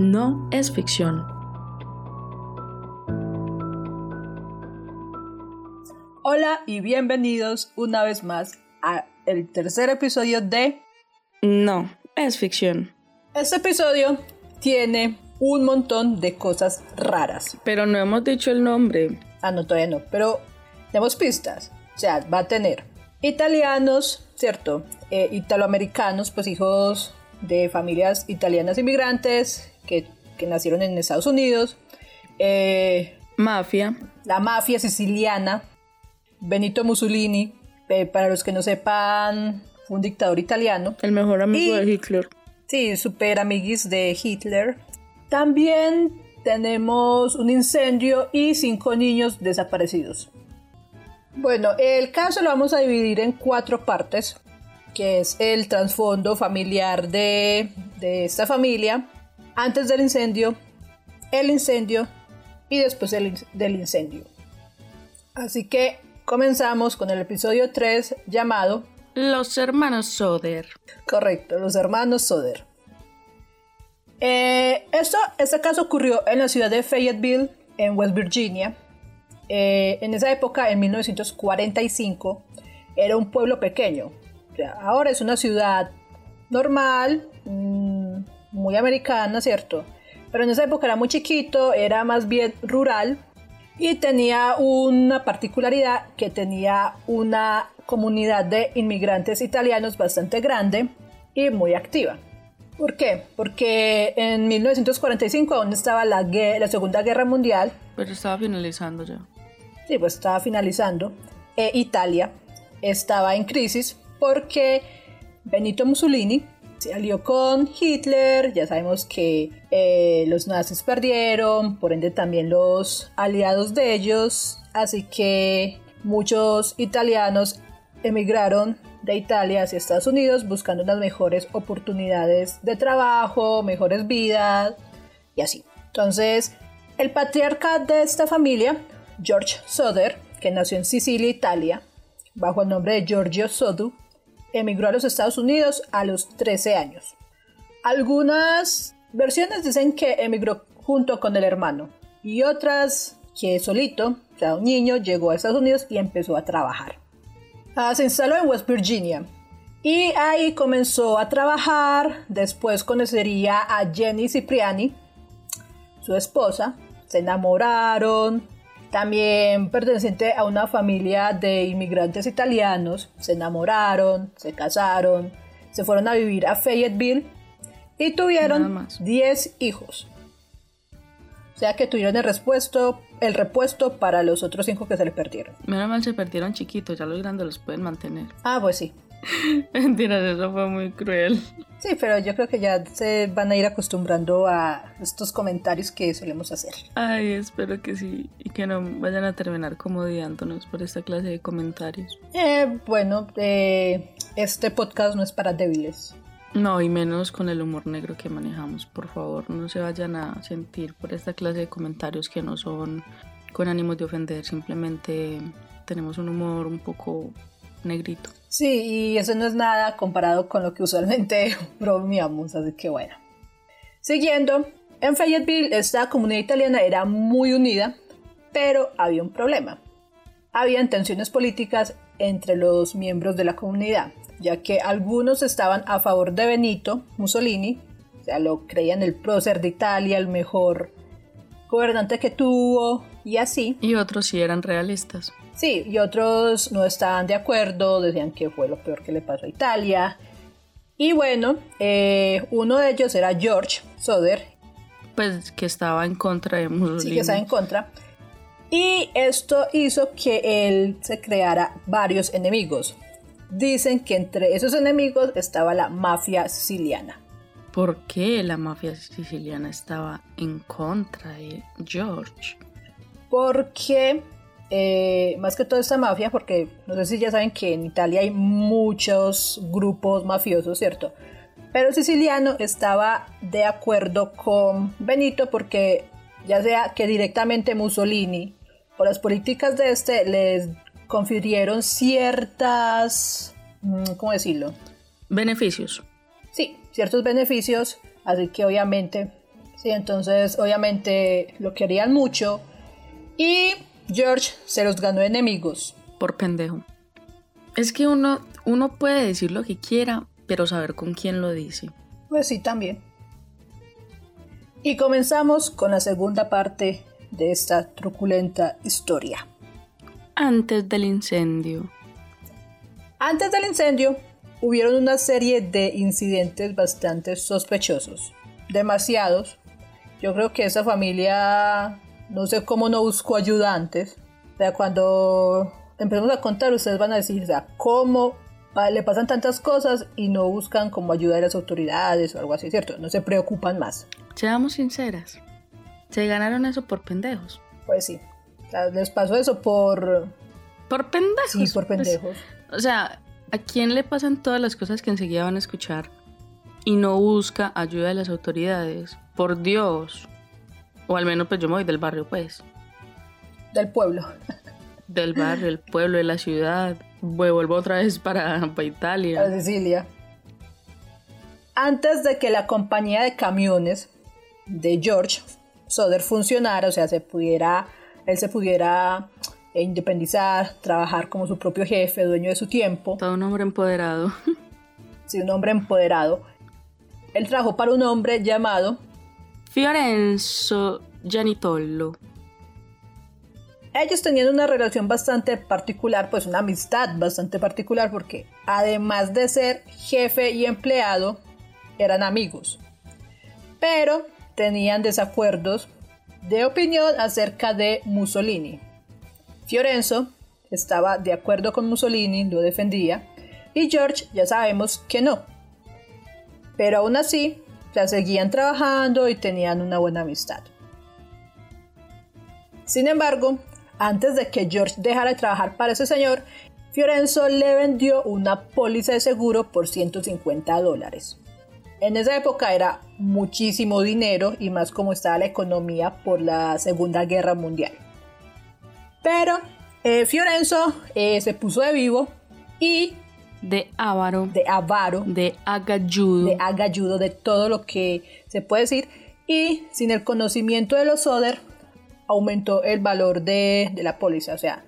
no es ficción. Hola y bienvenidos una vez más a el tercer episodio de No es ficción. Este episodio tiene un montón de cosas raras. Pero no hemos dicho el nombre. Ah, no, todavía no, pero tenemos pistas. O sea, va a tener italianos, ¿cierto? Eh, italoamericanos, pues hijos de familias italianas inmigrantes que, que nacieron en Estados Unidos. Eh, Mafia. la mafia siciliana, Benito Mussolini, eh, para los que no sepan, fue un dictador italiano. El mejor amigo Y- de Hitler. Sí, super amiguis de Hitler. También tenemos un incendio y cinco niños desaparecidos. Bueno, el caso lo vamos a dividir en cuatro partes, que es el trasfondo familiar de, de esta familia, antes del incendio, el incendio y después del, in- del incendio. Así que comenzamos con el episodio 3 llamado Los hermanos Soder. Correcto, los hermanos Soder. Eh, esto, este caso ocurrió en la ciudad de Fayetteville, en West Virginia. Eh, en esa época, en 1945, era un pueblo pequeño. Ahora es una ciudad normal, mm, muy americana, ¿cierto? Pero en esa época era muy chiquito, era más bien rural y tenía una particularidad que tenía una comunidad de inmigrantes italianos bastante grande y muy activa. ¿Por qué? Porque en 1945 aún estaba la, la Segunda Guerra Mundial, Pero estaba finalizando ya. sí, pues estaba finalizando, e Italia estaba en crisis porque Benito Mussolini se alió con Hitler, ya sabemos que eh, los nazis perdieron, por ende también los aliados de ellos, así que muchos italianos emigraron de Italia hacia Estados Unidos buscando unas mejores oportunidades de trabajo, mejores vidas y así. Entonces, el patriarca de esta familia, George Soder, que nació en Sicilia, Italia, bajo el nombre de Giorgio Sodu, emigró a los Estados Unidos a los 13 años. Algunas versiones dicen que emigró junto con el hermano y otras que solito, o sea, un niño, llegó a Estados Unidos y empezó a trabajar. Ah, se instaló en West Virginia y ahí comenzó a trabajar. Después conocería a Jenny Cipriani, su esposa. Se enamoraron. También perteneciente a una familia de inmigrantes italianos. Se enamoraron, se casaron, se fueron a vivir a Fayetteville y tuvieron más. 10 hijos. O sea que tuvieron el repuesto, el repuesto para los otros 5 que se les perdieron. Menos mal se perdieron chiquitos, ya los grandes los pueden mantener. Ah, pues sí. Mentiras, eso fue muy cruel. Sí, pero yo creo que ya se van a ir acostumbrando a estos comentarios que solemos hacer. Ay, espero que sí. Y que no vayan a terminar como odiándonos por esta clase de comentarios. Eh, bueno, eh, este podcast no es para débiles. No, y menos con el humor negro que manejamos. Por favor, no se vayan a sentir por esta clase de comentarios que no son con ánimos de ofender. Simplemente tenemos un humor un poco negrito. Sí, y eso no es nada comparado con lo que usualmente bromeamos, así que bueno. Siguiendo, en Fayetteville esta comunidad italiana era muy unida, pero había un problema. Habían tensiones políticas entre los miembros de la comunidad, ya que algunos estaban a favor de Benito Mussolini, o sea, lo creían el prócer de Italia, el mejor gobernante que tuvo, y así. Y otros sí eran realistas. Sí, y otros no estaban de acuerdo, decían que fue lo peor que le pasó a Italia. Y bueno, eh, uno de ellos era George Soder, Pues que estaba en contra de Mussolini. sí que estaba en contra. Y esto hizo que él se creara varios enemigos. Dicen que entre esos enemigos estaba la mafia siciliana. ¿Por qué la mafia siciliana estaba en contra de George? Porque, eh, más que toda esta mafia, porque no sé si ya saben que en Italia hay muchos grupos mafiosos, ¿cierto? Pero el siciliano estaba de acuerdo con Benito porque ya sea que directamente Mussolini o las políticas de este les confirieron ciertas, mm, ¿cómo decirlo? Beneficios. Sí, ciertos beneficios, así que obviamente Sí, entonces obviamente lo querían mucho y George se los ganó enemigos. Por pendejo. Es que uno, uno puede decir lo que quiera, pero saber con quién lo dice. Pues sí, también. Y comenzamos con la segunda parte de esta truculenta historia. Antes del incendio. Antes del incendio, hubieron una serie de incidentes bastante sospechosos. Demasiados. Yo creo que esa familia, no sé cómo no buscó ayudantes. O sea, cuando empecemos a contar, ustedes van a decir, o sea, cómo le pasan tantas cosas y no buscan como ayudar a las autoridades o algo así, ¿cierto? No se preocupan más. Seamos sinceras, se ganaron eso por pendejos. Pues sí, les pasó eso por... Por pendejos. Sí, por pues, pendejos. o sea, ¿a quién le pasan todas las cosas que enseguida van a escuchar y no busca ayuda de las autoridades? Por Dios. O al menos pues yo me voy del barrio, pues. Del pueblo. Del barrio, el pueblo, de la ciudad vuelvo otra vez para, para Italia. A Sicilia. Antes de que la compañía de camiones de George Soder funcionara, o sea, se pudiera, él se pudiera independizar, trabajar como su propio jefe, dueño de su tiempo. Todo un hombre empoderado. Sí, un hombre empoderado. Él trabajó para un hombre llamado Fiorenzo Gianitollo ellos tenían una relación bastante particular, pues una amistad bastante particular, porque además de ser jefe y empleado, eran amigos. Pero tenían desacuerdos de opinión acerca de Mussolini. Fiorenzo estaba de acuerdo con Mussolini, lo defendía, y George ya sabemos que no. Pero aún así, seguían trabajando y tenían una buena amistad. Sin embargo, antes de que George dejara de trabajar para ese señor, Fiorenzo le vendió una póliza de seguro por 150 dólares. En esa época era muchísimo dinero y más como estaba la economía por la Segunda Guerra Mundial. Pero eh, Fiorenzo eh, se puso de vivo y... De avaro. De avaro. De agalludo. De agalludo, de todo lo que se puede decir. Y sin el conocimiento de los Soder, aumentó el valor de, la póliza. O sea,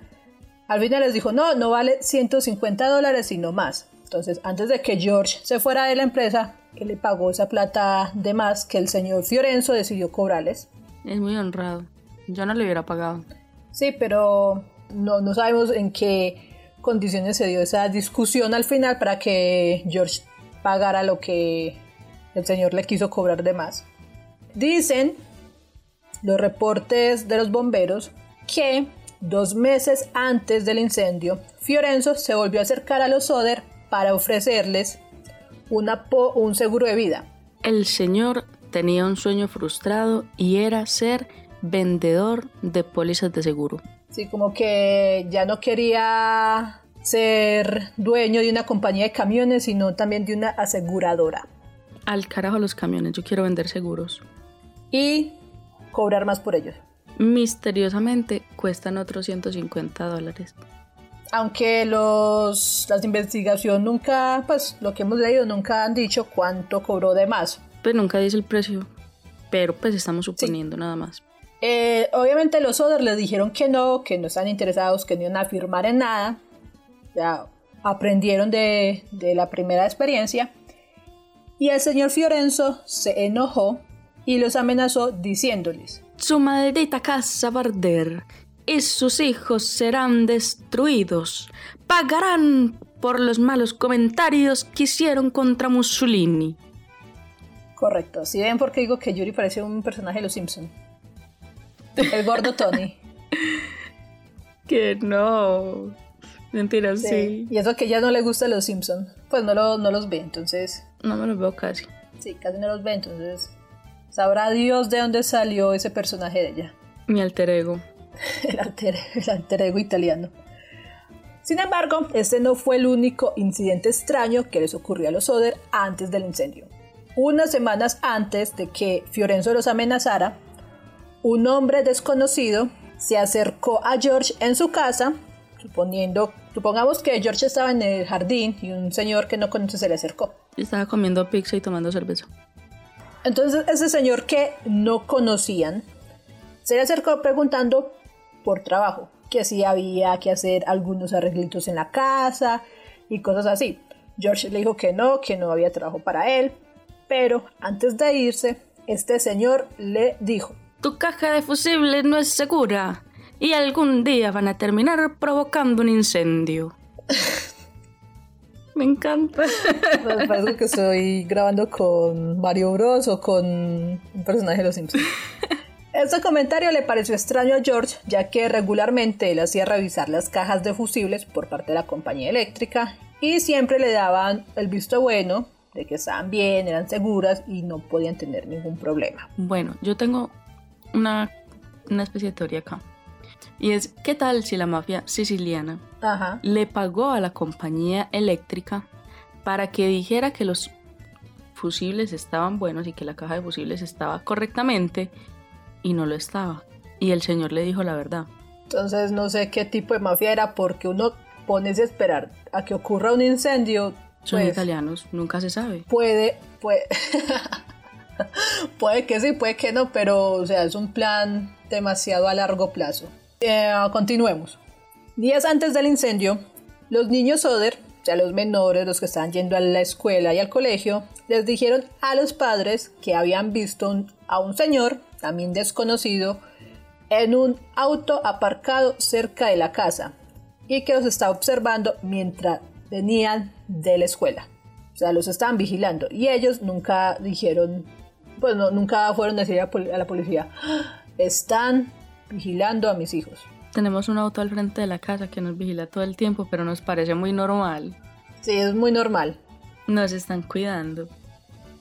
al final les dijo, no, no vale 150 dólares, sino más. Entonces, antes de que George se fuera de la empresa, que le pagó esa plata de más que el señor Fiorenzo decidió cobrarles. Es muy honrado. Yo no le hubiera pagado. Sí, pero no, no sabemos en qué condiciones se dio esa discusión al final para que George pagara lo que el señor le quiso cobrar de más. Dicen los reportes de los bomberos que dos meses antes del incendio, Fiorenzo se volvió a acercar a los Soder para ofrecerles una un seguro de vida. El señor tenía un sueño frustrado y era ser vendedor de pólizas de seguro. Sí, como que ya no quería ser dueño de una compañía de camiones, sino también de una aseguradora. Al carajo los camiones, yo quiero vender seguros. Y cobrar más por ellos. Misteriosamente cuestan otros 150 dólares. Aunque los, las investigaciones nunca, pues lo que hemos leído, nunca han dicho cuánto cobró de más. Pues nunca dice el precio, pero pues estamos suponiendo nada más. Eh, obviamente los Oder les dijeron que no, que no están interesados, que no iban a firmar en nada. Ya aprendieron de, de la primera experiencia. Y el señor Fiorenzo se enojó y los amenazó diciéndoles, Su maldita casa va a arder y sus hijos serán destruidos. Pagarán por los malos comentarios que hicieron contra Mussolini. Correcto. Si ven por qué digo que Yuri parece un personaje de Los Simpson. El gordo Tony. que no. Mentira, sí. Y eso que ya no le gusta a Los Simpson. Pues no, no los ve, entonces. No me los veo casi. Sí, casi no los ve, entonces Sabrá Dios de dónde salió ese personaje de ella. Mi alter ego. el, alter, ego italiano. Sin embargo, este no fue el único incidente extraño que les ocurrió a los Oder antes del incendio. Unas semanas antes de que Fiorenzo los amenazara, un hombre desconocido se acercó a George en su casa, suponiendo, supongamos que George estaba en el jardín y un señor que no conoce se le acercó. Estaba comiendo pizza y tomando cerveza. Entonces ese señor que no conocían se le acercó preguntando por trabajo, que si había que hacer algunos arreglitos en la casa y cosas así. George le dijo que no, que no había trabajo para él, pero antes de irse, este señor le dijo, Tu caja de fusibles no es segura y algún día van a terminar provocando un incendio. Me encanta. Me parece que estoy grabando con Mario Bros o con un personaje de los Simpsons. Este comentario le pareció extraño a George, ya que regularmente él hacía revisar las cajas de fusibles por parte de la compañía eléctrica y siempre le daban el visto bueno de que estaban bien, eran seguras y no podían tener ningún problema. Bueno, yo tengo una, una especie de teoría acá. Y es, ¿qué tal si la mafia siciliana Ajá. le pagó a la compañía eléctrica para que dijera que los fusibles estaban buenos y que la caja de fusibles estaba correctamente y no lo estaba? Y el señor le dijo la verdad. Entonces no sé qué tipo de mafia era porque uno ponerse a esperar a que ocurra un incendio. Son pues, italianos, nunca se sabe. Puede, puede, puede que sí, puede que no, pero o sea, es un plan demasiado a largo plazo. Eh, continuemos. Días antes del incendio, los niños Soder, o sea, los menores, los que estaban yendo a la escuela y al colegio, les dijeron a los padres que habían visto a un señor, también desconocido, en un auto aparcado cerca de la casa y que los estaba observando mientras venían de la escuela. O sea, los estaban vigilando y ellos nunca dijeron, pues no, nunca fueron a decir a, la policía, "Ah, están vigilando a mis hijos. Tenemos un auto al frente de la casa que nos vigila todo el tiempo, pero nos parece muy normal. Sí, es muy normal, Nos están cuidando.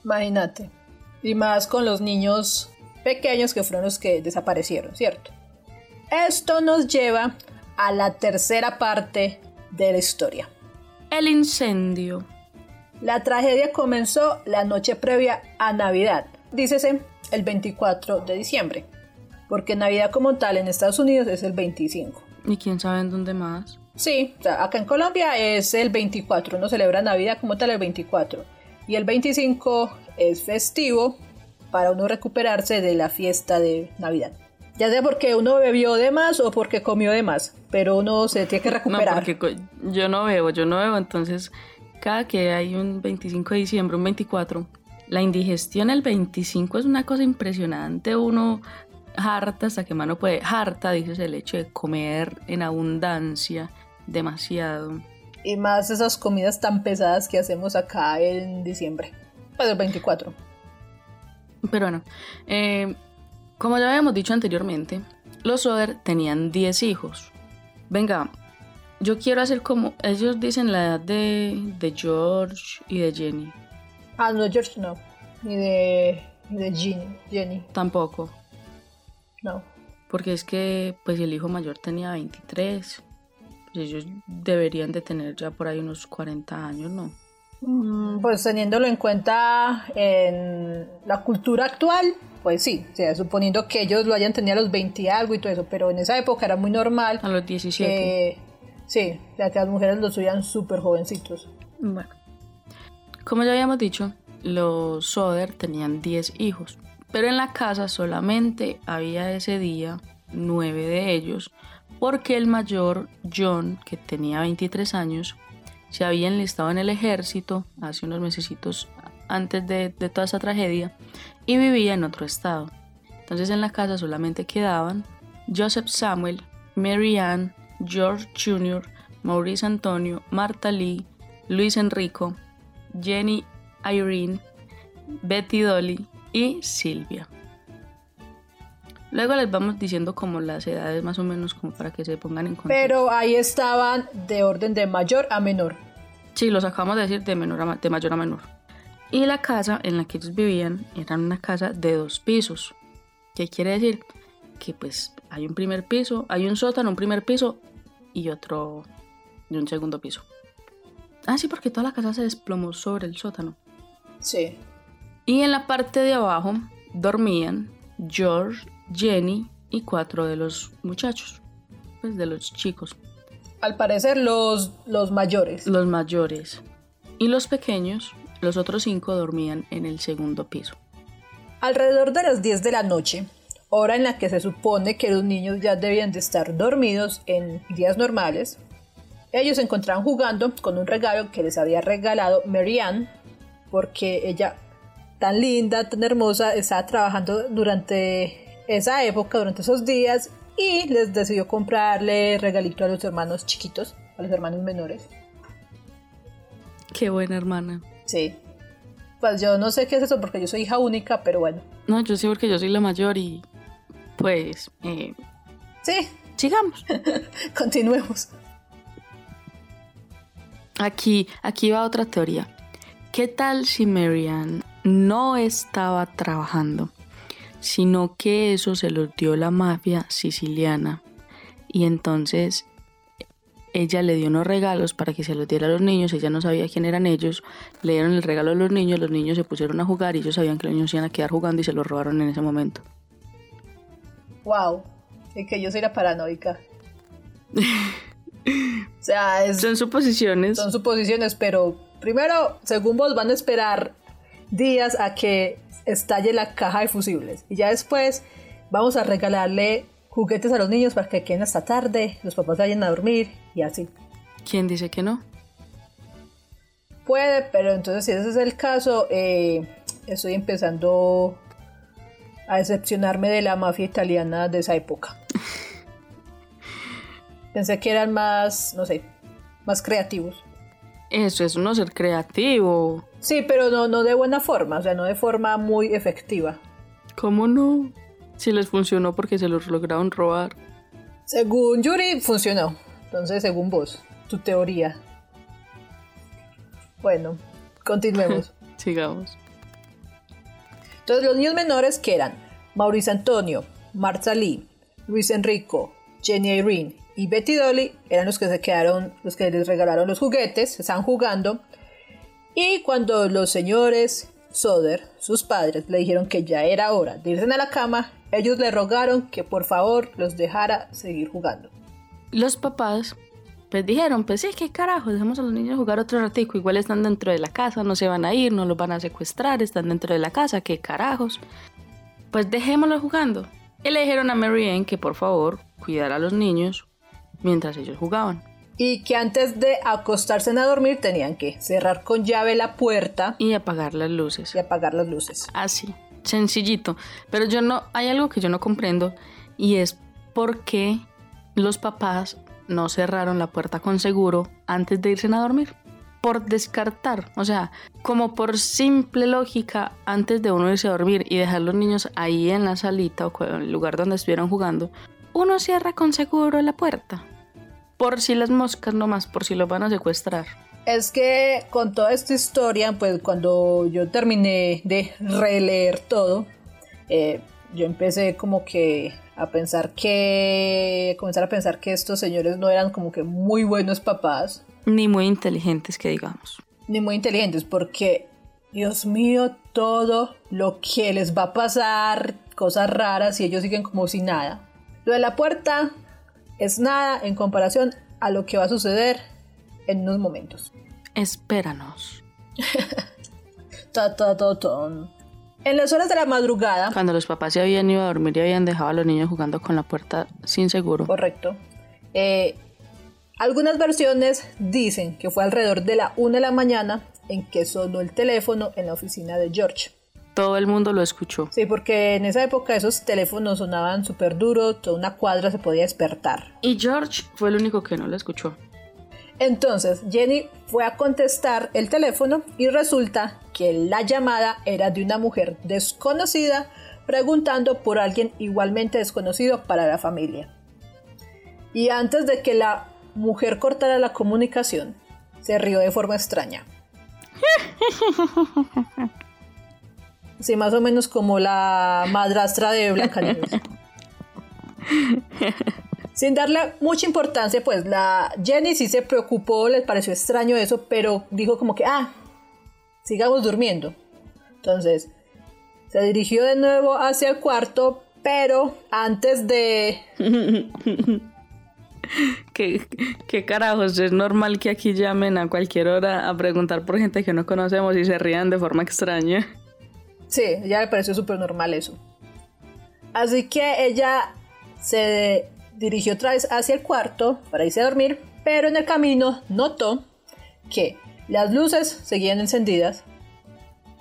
imagínate. Y más con los niños pequeños que fueron los que desaparecieron, ¿cierto? Esto nos lleva a la tercera parte de la historia. El incendio. La tragedia comenzó la noche previa a Navidad, dícese el 24 de diciembre, porque Navidad como tal en Estados Unidos es el 25. ¿Y quién sabe en dónde más? Sí, o sea, acá en Colombia es el 24, uno celebra Navidad como tal el 24, y el 25 es festivo para uno recuperarse de la fiesta de Navidad. Ya sea porque uno bebió de más o porque comió de más, pero uno se tiene que No, recuperar. porque co- yo no bebo, yo no bebo, entonces cada que hay un 25 de diciembre, un 24, la indigestión el 25 es una cosa impresionante, uno harta hasta que mano puede, harta, dices el hecho de comer en abundancia, demasiado. Y más esas comidas tan pesadas que hacemos acá en diciembre. Pues el 24. Pero bueno, eh, como ya habíamos dicho anteriormente, los Soder tenían 10 hijos. Venga, yo quiero hacer como ellos dicen la edad de, de George y de Jenny. Ah, no, George no. Ni de, ni de Jenny. Jenny, Tampoco, no. porque es que pues el hijo mayor tenía 23. Pues ellos deberían de tener ya por ahí unos 40 años, ¿no? Mm, Pues teniéndolo en cuenta en la cultura actual, pues sí, o sea, suponiendo que ellos lo hayan tenido a los 20 y algo y todo eso, pero en esa época era muy normal A los 17. que, sí, o sea, que las mujeres los subían súper jovencitos. Bueno, como ya habíamos dicho, los Soder tenían 10 hijos, pero en la casa solamente había ese día 9 de ellos, porque el mayor, John, que tenía 23 años, se había enlistado en el ejército hace unos mesecitos antes de, de toda esa tragedia y vivía en otro estado. Entonces en la casa solamente quedaban Joseph Samuel, Mary Ann, George Jr., Maurice Antonio, Marta Lee, Luis Enrico, Jenny Irene, Betty Dolly y Silvia. Luego les vamos diciendo como las edades más o menos como para que se pongan en contexto. Pero ahí estaban de orden de mayor a menor. Sí, los acabamos de decir de, menor a ma- de mayor a menor. Y la casa en la que ellos vivían era una casa de dos pisos. ¿Qué quiere decir? Que pues hay un primer piso, hay un sótano, un primer piso y otro y un segundo piso. Ah, sí, porque toda la casa se desplomó sobre el sótano. Sí. Y en la parte de abajo dormían George, Jenny y cuatro de los muchachos, pues de los chicos, Al parecer los, los mayores. los mayores. Y los pequeños, los otros cinco dormían en el segundo piso. Alrededor de las 10 de la noche, hora en la que se supone que los niños ya debían de estar dormidos en días normales, ellos se encontraban jugando con un regalo que les había regalado Marianne, porque ella, tan linda, tan hermosa, estaba trabajando durante esa época, durante esos días, y les decidió comprarle regalito a los hermanos chiquitos, a los hermanos menores. Qué buena hermana. Sí. Pues yo no sé qué es eso porque yo soy hija única, pero bueno. No, yo sí porque yo soy la mayor y pues... Eh, sí. Sigamos. Continuemos. Aquí, aquí va otra teoría. ¿Qué tal si Marianne no estaba trabajando, sino que eso se los dio la mafia siciliana y entonces ella le dio unos regalos para que se los diera a los niños, ella no sabía quién eran ellos, le dieron el regalo a los niños, los niños se pusieron a jugar y ellos sabían que los niños iban a quedar jugando y se los robaron en ese momento. Wow, es que yo soy la paranoica. o sea, son suposiciones. Son suposiciones, pero primero, según vos, van a esperar días a que estalle la caja de fusibles. Y ya después vamos a regalarle juguetes a los niños para que queden hasta tarde, los papás vayan a dormir y así. ¿Quién dice que no? Puede, pero entonces si ese es el caso, eh, estoy empezando a decepcionarme de la mafia italiana de esa época. Pensé que eran más, no sé, más creativos. Eso es no ser creativo. Sí, pero no, no de buena forma, o sea, no de forma muy efectiva. ¿Cómo no? Si les funcionó porque se los lograron robar. Según Yuri, funcionó. Entonces, según vos, tu teoría. Bueno, continuemos. Sigamos. Entonces, los niños menores que eran Mauricio Antonio, Marta Lee, Luis Enrico, Jenny Irene y Betty Dolly eran los que se quedaron, los que les regalaron los juguetes, estaban jugando. Y cuando los señores Soder, sus padres, le dijeron que ya era hora de irse a la cama, ellos le rogaron que por favor los dejara seguir jugando. Los papás pues dijeron, pues sí, qué carajo, dejemos a los niños jugar otro ratico, igual están dentro de la casa, no se van a ir, no los van a secuestrar, están dentro de la casa, qué carajos. Pues dejémoslos jugando. Y le dijeron a Marianne que por favor cuidara a los niños mientras ellos jugaban. Y que antes de acostarse a dormir tenían que cerrar con llave la puerta. Y apagar las luces. Y apagar las luces. Así, sencillito. Pero yo no, hay algo que yo no comprendo y es por qué los papás no cerraron la puerta con seguro antes de irse a dormir. Por descartar, o sea, como por simple lógica, antes de uno irse a dormir y dejar los niños ahí en la salita o en el lugar donde estuvieran jugando, uno cierra con seguro la puerta. Por si las moscas nomás, por si los van a secuestrar. Es que con toda esta historia, pues cuando yo terminé de releer todo, eh, yo empecé como que a pensar que, comenzar a pensar que estos señores no eran como que muy buenos papás. Ni muy inteligentes, que digamos. Ni muy inteligentes, porque, Dios mío, todo lo que les va a pasar, cosas raras, y ellos siguen como si nada. Lo de la puerta es nada en comparación a lo que va a suceder en unos momentos. Espéranos. ta, ta, ta, en las horas de la madrugada. Cuando los papás se habían ido a dormir y habían dejado a los niños jugando con la puerta sin seguro. Correcto. Eh, algunas versiones dicen que fue alrededor de la 1 de la mañana en que sonó el teléfono en la oficina de George. Todo el mundo lo escuchó. Sí, porque en esa época esos teléfonos sonaban súper duro, toda una cuadra se podía despertar. Y George fue el único que no lo escuchó. Entonces Jenny fue a contestar el teléfono y resulta que la llamada era de una mujer desconocida preguntando por alguien igualmente desconocido para la familia. Y antes de que la mujer cortara la comunicación, se rió de forma extraña. Sí, más o menos como la madrastra de Blancanieves. Sin darle mucha importancia, pues la Jenny sí se preocupó, les pareció extraño eso, pero dijo como que, ah, sigamos durmiendo. Entonces, se dirigió de nuevo hacia el cuarto, pero antes de... ¿Qué, ¿Qué, carajos? Es normal que aquí llamen a cualquier hora a preguntar por gente que no conocemos y se rían de forma extraña. Sí, ella le pareció súper normal eso. Así que ella se dirigió otra vez hacia el cuarto para irse a dormir, pero en el camino notó que las luces seguían encendidas,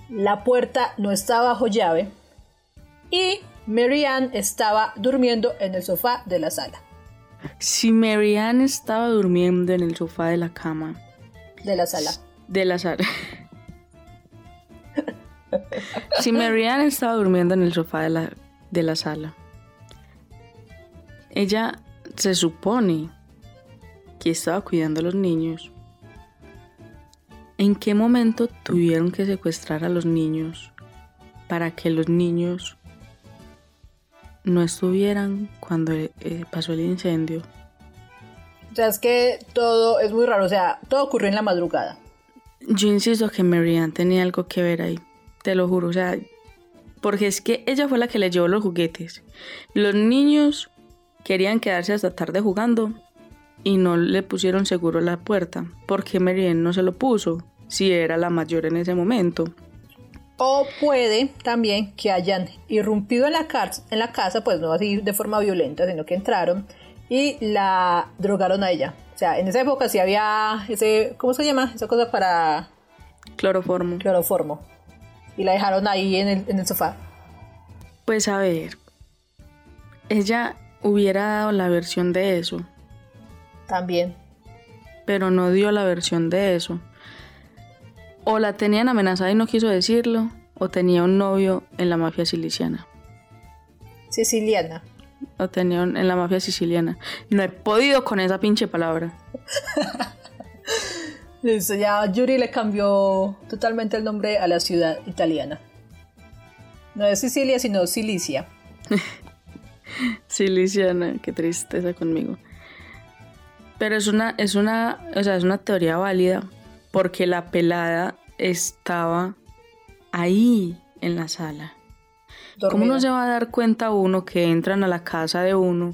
la puerta no estaba bajo llave y Marianne estaba durmiendo en el sofá de la sala. Si Marianne estaba durmiendo en el sofá de la cama. De la sala. De la sala. si Marianne estaba durmiendo en el sofá de la, de la sala, ella se supone que estaba cuidando a los niños. ¿En qué momento tuvieron que secuestrar a los niños para que los niños no estuvieran cuando eh, pasó el incendio? O sea, es que todo es muy raro, o sea, todo ocurrió en la madrugada. Yo insisto que Marianne tenía algo que ver ahí, te lo juro, o sea, porque es que ella fue la que le llevó los juguetes. Los niños querían quedarse hasta tarde jugando y no le pusieron seguro la puerta. porque Marianne no se lo puso si era la mayor en ese momento? O puede también que hayan irrumpido en la, en la casa, pues no así de forma violenta, sino que entraron y la drogaron a ella. O sea, en esa época sí había ese, ¿cómo se llama? Esa cosa para... Cloroformo. Cloroformo. Y la dejaron ahí en el, en el sofá. Pues a ver, ella hubiera dado la versión de eso. También. Pero no dio la versión de eso o la tenían amenazada y no quiso decirlo, o tenía un novio en la mafia siciliana. Siciliana. O tenía en la mafia siciliana. No he podido con esa pinche palabra. Listo, ya Yuri le cambió totalmente el nombre a la ciudad italiana. No es Sicilia, sino Cilicia. Ciliciana, qué tristeza conmigo. Pero es una, es una, o sea, es una teoría válida porque la pelada estaba ahí en la sala. ¿Cómo no se va a dar cuenta uno que entran a la casa de uno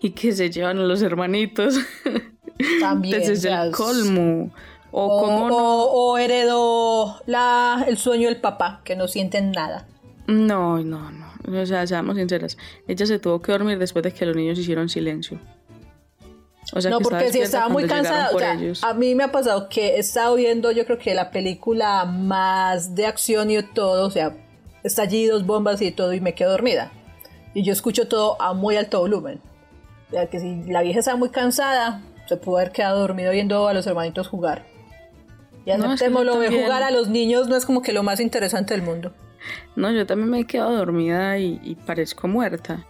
y que se llevan a los hermanitos? También. Ese es el colmo. O, o, heredó la, el sueño del papá, que no sienten nada. No, no, no. O sea, seamos sinceras. Ella se tuvo que dormir después de que los niños hicieron silencio no, porque si estaba muy cansada, a mí me ha pasado que he estado viendo, yo creo que la película más de acción y todo, o sea, estallidos, bombas y todo, y me quedo dormida. Y yo escucho todo a muy alto volumen. O sea, que si la vieja estaba muy cansada, se pudo haber quedado dormido viendo a los hermanitos jugar. Ya no, no de jugar a los niños no es como que lo más interesante del mundo. No, yo también me he quedado dormida y parezco muerta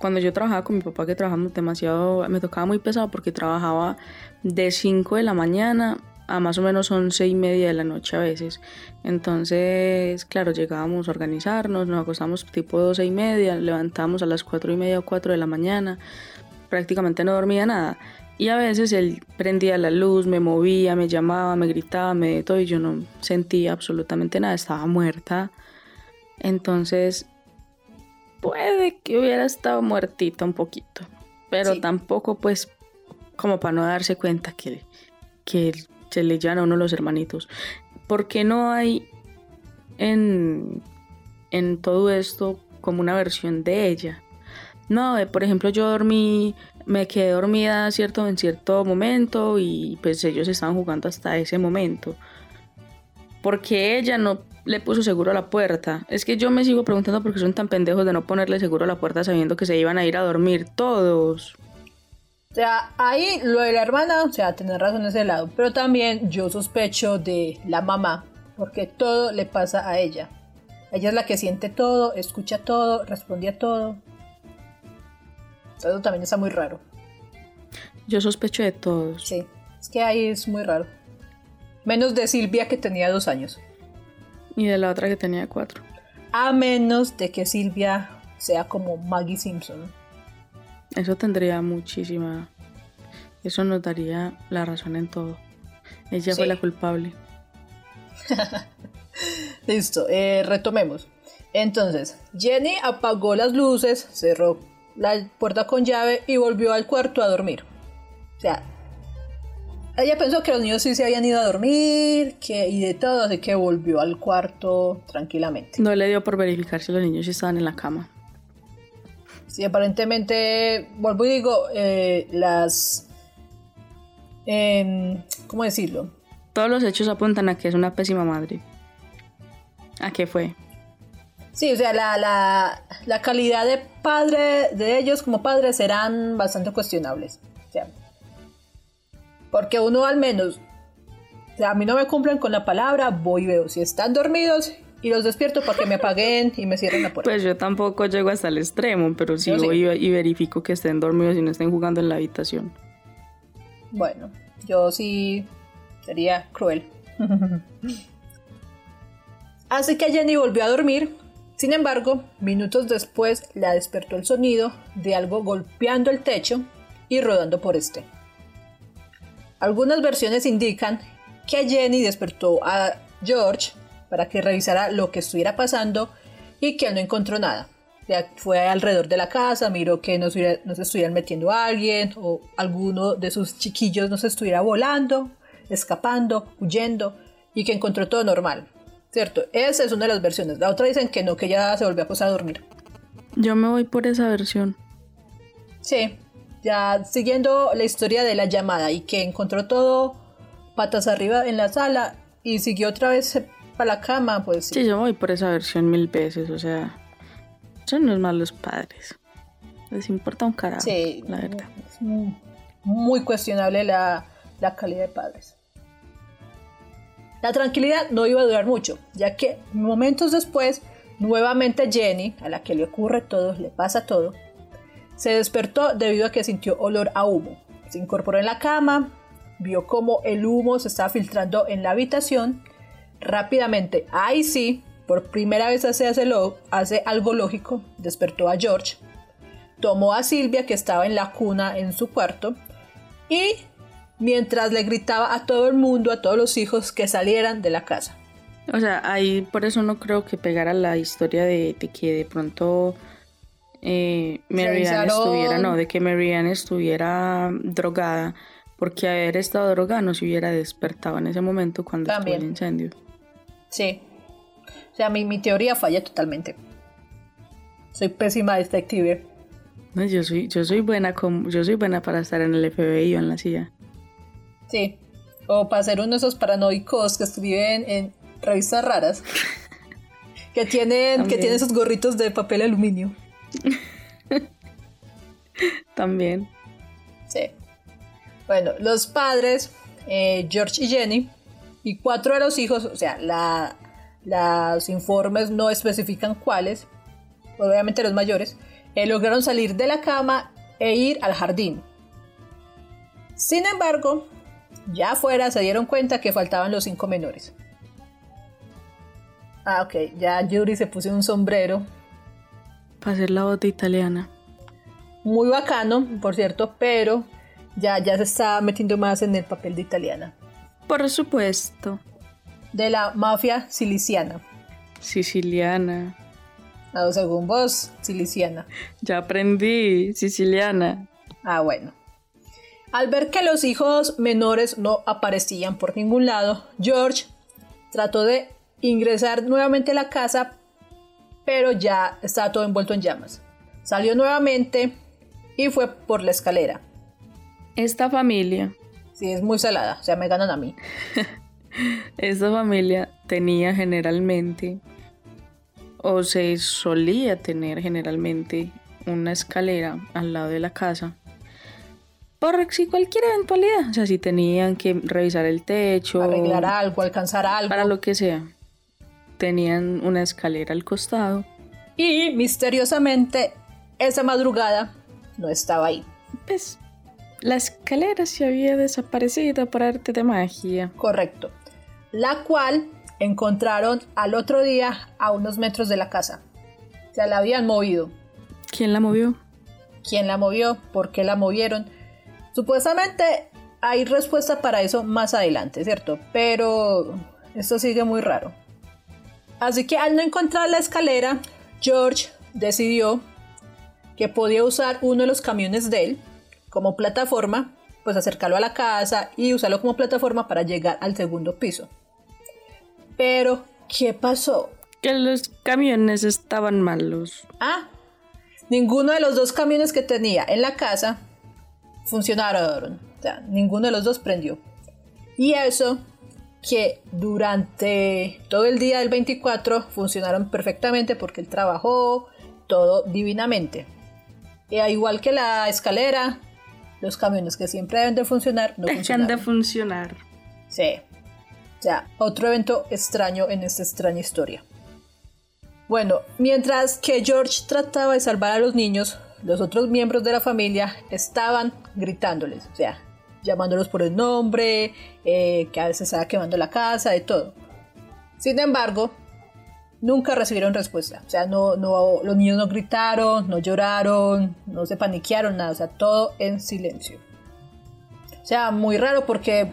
cuando yo trabajaba con mi papá, que trabajamos demasiado, me tocaba muy pesado porque trabajaba de 5 de la mañana a más o menos 11 y media de la noche a veces. Entonces, claro, llegábamos a organizarnos, nos acostamos tipo 12 y media, levantamos a las 4 y media o 4 de la mañana, prácticamente no dormía nada. Y a veces él prendía la luz, me movía, me llamaba, me gritaba, me de todo y yo no sentía absolutamente nada, estaba muerta. Entonces puede que hubiera estado muertito un poquito, pero tampoco pues como para no darse cuenta que, que se le llaman a uno los hermanitos. porque no hay en, en todo esto como una versión de ella? No, por ejemplo, yo dormí, me quedé dormida cierto, en cierto momento y pues ellos estaban jugando hasta ese momento. Porque ella no le puso seguro a la puerta. Es que yo me sigo preguntando por qué son tan pendejos de no ponerle seguro a la puerta sabiendo que se iban a ir a dormir todos. O sea, ahí lo de la hermana, o sea, tener razón en ese lado. Pero también yo sospecho de la mamá, porque todo le pasa a ella. Ella es la que siente todo, escucha todo, responde a todo. Eso también está muy raro. Yo sospecho de todos. Sí, es que ahí es muy raro. Menos de Silvia que tenía dos años. Y de la otra que tenía cuatro. A menos de que Silvia sea como Maggie Simpson. Eso tendría muchísima... Eso nos daría la razón en todo. Ella fue la culpable. Listo, eh, retomemos. Entonces, Jenny apagó las luces, cerró la puerta con llave y volvió al cuarto a dormir. O sea, ella pensó que los niños sí se habían ido a dormir que, y de todo, así que volvió al cuarto tranquilamente. No le dio por verificar si los niños sí estaban en la cama. Sí, aparentemente, vuelvo y digo, eh, las... em, ¿Cómo decirlo? Todos los hechos apuntan a que es una pésima madre. ¿A qué fue? Sí, o sea, la, la, la calidad de padre de ellos como padres serán bastante cuestionables. Porque uno al menos, a mí no me cumplen con la palabra, voy y veo si están dormidos y los despierto para que me apaguen y me cierren la puerta. Pues yo tampoco llego hasta el extremo, pero sí Yo sí. voy y verifico que estén dormidos y no estén jugando en la habitación. Bueno, yo sí sería cruel. Así que Jenny volvió a dormir. Sin embargo, minutos después la despertó el sonido de algo golpeando el techo y rodando por este. Algunas versiones indican que Jenny despertó a George para que revisara lo que estuviera pasando y que él no encontró nada. Ya fue alrededor de la casa, miró que no se, hubiera- no se estuvieran metiendo a alguien o alguno de sus chiquillos no se estuviera volando, escapando, huyendo y que encontró todo normal. ¿Cierto? Esa es una de las versiones. La otra dicen que no, que ya se volvió a acostar a dormir. Yo me voy por esa versión. Sí, ya siguiendo la historia de la llamada y que encontró todo patas arriba en la sala y siguió otra vez para la cama, pues sí. Sí, yo voy por esa versión mil veces, o sea, son los malos padres. Les importa un carajo, Sí, la verdad. es muy, muy cuestionable la, la calidad de padres. La tranquilidad no iba a durar mucho, ya que momentos después, nuevamente Jenny, a la que le ocurre todo, le pasa todo, se despertó debido a que sintió olor a humo. Se incorporó en la cama, vio cómo el humo se estaba filtrando en la habitación. Rápidamente, ahí sí, por primera vez hace, lo- hace algo lógico, despertó a George, tomó a Silvia que estaba en la cuna en su cuarto y mientras le gritaba a todo el mundo, a todos los hijos que salieran de la casa. O sea, ahí por eso no creo que pegara la historia de que de pronto eh, Marianne Revisaron- estuviera, no, de que Marianne estuviera drogada, porque haber estado drogada no se hubiera despertado en ese momento cuando estuvo el incendio. Sí. O sea, mi, mi teoría falla totalmente. Soy pésima detective. No, yo soy, yo soy buena con, yo soy buena para estar en el FBI o en la CIA. Sí. O para ser uno de esos paranoicos que escriben en revistas raras. Que tienen, que tienen esos gorritos de papel aluminio. También. Sí. Bueno, los padres, eh, George y Jenny, y cuatro de los hijos, o sea, los informes no especifican cuáles, obviamente los mayores, eh, lograron salir de la cama e ir al jardín. Sin embargo, ya afuera se dieron cuenta que faltaban los cinco menores. Ah, ok, ya Yuri se puso un sombrero Para hacer la bota italiana. muy bacano, por cierto, pero ya, ya se está metiendo más en el papel de italiana. Por supuesto. De la mafia. Siciliana. Ah, según vos, siliciana. Ya aprendí. Siciliana. Ah, bueno. Al ver que los hijos menores no aparecían por ningún lado, George trató de ingresar nuevamente a la casa, pero ya estaba todo envuelto en llamas. Salió nuevamente y fue por la escalera. Esta familia, Sí, es muy salada, o sea, me ganan a mí. esta familia tenía generalmente, o se solía tener generalmente, una escalera al lado de la casa. Por si cualquier eventualidad. O sea, si tenían que revisar el techo. Arreglar algo, alcanzar algo. Para lo que sea. Tenían una escalera al costado. Y misteriosamente, esa madrugada no estaba ahí. Pues la escalera se había desaparecido por arte de magia. Correcto. La cual encontraron al otro día a unos metros de la casa. Se la habían movido. ¿Quién la movió? ¿Quién la movió? ¿Por qué la movieron? Supuestamente hay respuesta para eso más adelante, ¿cierto? Pero esto sigue muy raro. Así que al no encontrar la escalera, George decidió que podía usar uno de los camiones de él como plataforma pues acercarlo a la casa y usarlo como plataforma para llegar al segundo piso. Pero, ¿qué pasó? Que los camiones estaban malos. Ah, ninguno de los dos camiones que tenía en la casa funcionaron. O sea, ninguno de los dos prendió. Y eso que durante todo el día del 24 funcionaron perfectamente porque él trabajó todo divinamente. Y igual que la escalera, los camiones que siempre deben de funcionar no Dejan de funcionar. Sí. O sea, otro evento extraño en esta extraña historia. Bueno, mientras que George trataba de salvar a los niños, los otros miembros de la familia estaban gritándoles, o sea, llamándolos por el nombre, eh, que a veces estaba quemando la casa, de todo. Sin embargo, nunca recibieron respuesta. O sea, no, no, los niños no gritaron, no lloraron, no se paniquearon, nada. O sea, todo en silencio. O sea, muy raro porque,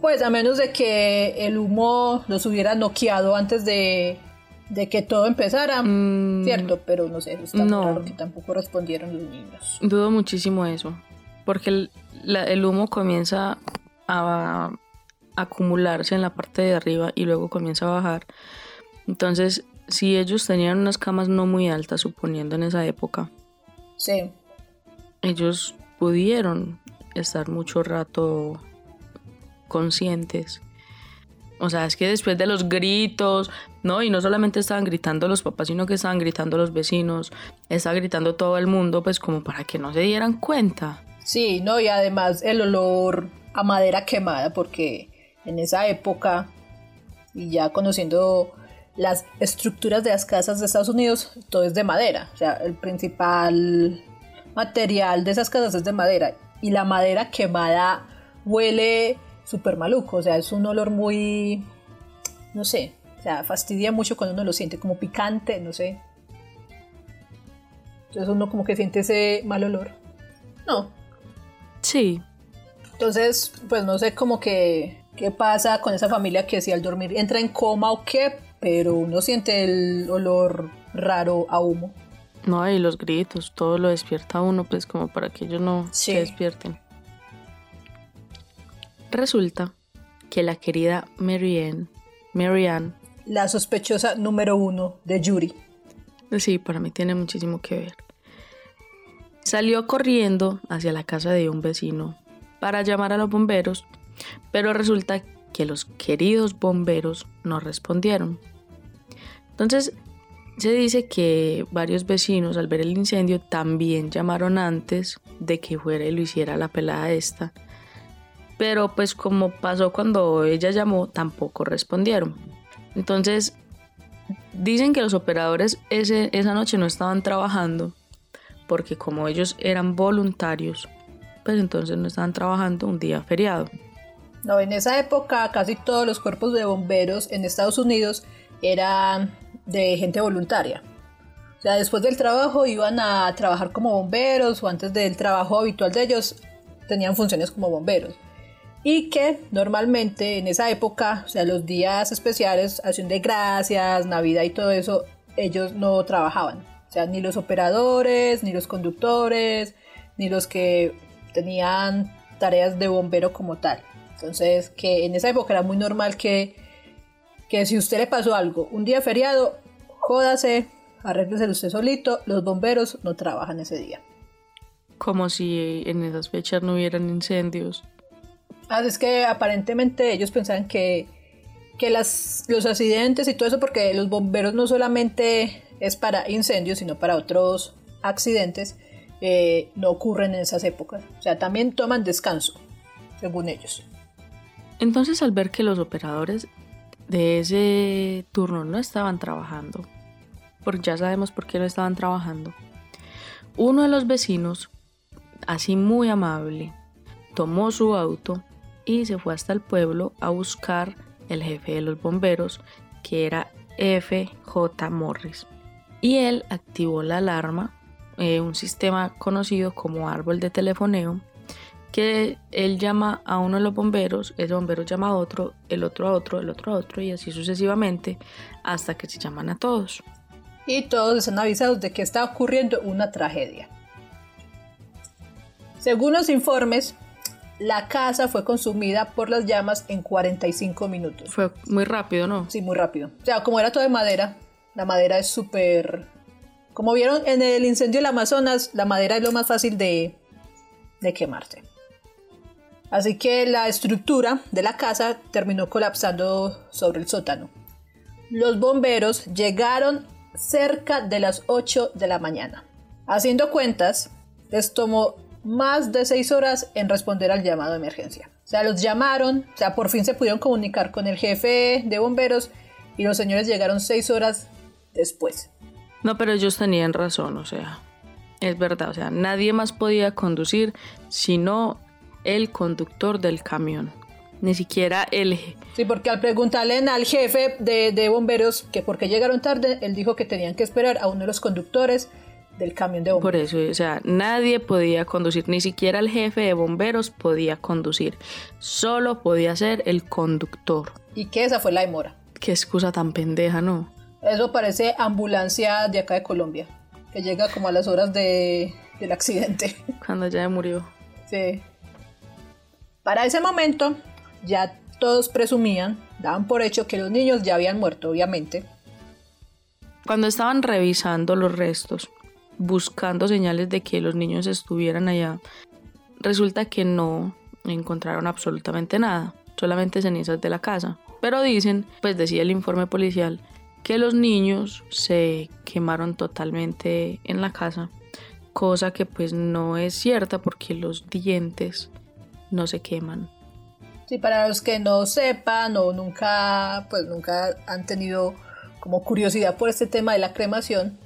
pues, a menos de que el humo los hubiera noqueado antes de, de que todo empezara, mm. cierto, pero no sé, está no. raro que tampoco respondieron los niños. Dudo muchísimo eso, porque el, el humo comienza a acumularse en la parte de arriba y luego comienza a bajar. Entonces, si ellos tenían unas camas no muy altas, suponiendo en esa época, sí. ellos pudieron estar mucho rato conscientes. O sea, es que después de los gritos, ¿no? Y no solamente estaban gritando los papás, sino que estaban gritando los vecinos, estaba gritando todo el mundo, pues como para que no se dieran cuenta. Sí, no, y además el olor a madera quemada, porque en esa época, y ya conociendo las estructuras de las casas de Estados Unidos, todo es de madera, o sea, el principal material de esas casas es de madera, y la madera quemada huele súper maluco, o sea, es un olor muy, no sé, o sea, fastidia mucho cuando uno lo siente, como picante, no sé. Entonces uno como que siente ese mal olor. No. Sí. Entonces, pues no sé como que qué pasa con esa familia que si al dormir entra en coma o qué, pero uno siente el olor raro a humo. No, y los gritos, todo lo despierta a uno, pues como para que ellos no se despierten. Resulta que la querida Marianne, Marianne, la sospechosa número uno de Yuri. Sí, para mí tiene muchísimo que ver. Salió corriendo hacia la casa de un vecino para llamar a los bomberos, pero resulta que los queridos bomberos no respondieron. Entonces, se dice que varios vecinos al ver el incendio también llamaron antes de que fuera y lo hiciera la pelada esta pero pues como pasó cuando ella llamó, tampoco respondieron. Entonces, dicen que los operadores ese, esa noche no estaban trabajando, porque como ellos eran voluntarios, pues entonces no estaban trabajando un día feriado. No, en esa época casi todos los cuerpos de bomberos en Estados Unidos eran de gente voluntaria. O sea, después del trabajo iban a trabajar como bomberos o antes del trabajo habitual de ellos tenían funciones como bomberos y que normalmente en esa época, o sea, los días especiales, acción de gracias, Navidad y todo eso, ellos no trabajaban. O sea, ni los operadores, ni los conductores, ni los que tenían tareas de bombero como tal. Entonces, que en esa época era muy normal que, que si usted le pasó algo, un día feriado, jódase, arréglese usted solito, los bomberos no trabajan ese día. Como si en esas fechas no hubieran incendios. Ah, es que aparentemente ellos pensaban que, que las, los accidentes y todo eso, porque los bomberos no solamente es para incendios, sino para otros accidentes, eh, no ocurren en esas épocas. O sea, también toman descanso, según ellos. Entonces, al ver que los operadores de ese turno no estaban trabajando, porque ya sabemos por qué no estaban trabajando, uno de los vecinos, así muy amable, tomó su auto y se fue hasta el pueblo a buscar el jefe de los bomberos, que era FJ Morris. Y él activó la alarma, eh, un sistema conocido como árbol de telefoneo, que él llama a uno de los bomberos, ese bombero llama a otro, el otro a otro, el otro a otro, y así sucesivamente, hasta que se llaman a todos. Y todos están avisados de que está ocurriendo una tragedia. Según los informes, la casa fue consumida por las llamas en 45 minutos. Fue muy rápido, ¿no? Sí, muy rápido. O sea, como era todo de madera, la madera es súper... Como vieron en el incendio del Amazonas, la madera es lo más fácil de, de quemarse. Así que la estructura de la casa terminó colapsando sobre el sótano. Los bomberos llegaron cerca de las 8 de la mañana. Haciendo cuentas, les tomó más de 6 horas en responder al llamado de emergencia. O sea, los llamaron, o sea, por fin se pudieron comunicar con el jefe de bomberos y los señores llegaron 6 horas después. No, pero ellos tenían razón, o sea, es verdad, o sea, nadie más podía conducir sino el conductor del camión, ni siquiera el... Sí, porque al preguntarle al jefe de, de bomberos que por qué llegaron tarde, él dijo que tenían que esperar a uno de los conductores del camión de bomberos. Por eso, o sea, nadie podía conducir, ni siquiera el jefe de bomberos podía conducir, solo podía ser el conductor. Y que esa fue la demora. Qué excusa tan pendeja, ¿no? Eso parece ambulancia de acá de Colombia, que llega como a las horas de, del accidente. Cuando ya murió. Sí. Para ese momento, ya todos presumían, daban por hecho que los niños ya habían muerto, obviamente. Cuando estaban revisando los restos, buscando señales de que los niños estuvieran allá, resulta que no encontraron absolutamente nada, solamente cenizas de la casa. Pero dicen, pues decía el informe policial, que los niños se quemaron totalmente en la casa, cosa que pues no es cierta porque los dientes no se queman. Sí, para los que no sepan o nunca, pues nunca han tenido como curiosidad por este tema de la cremación,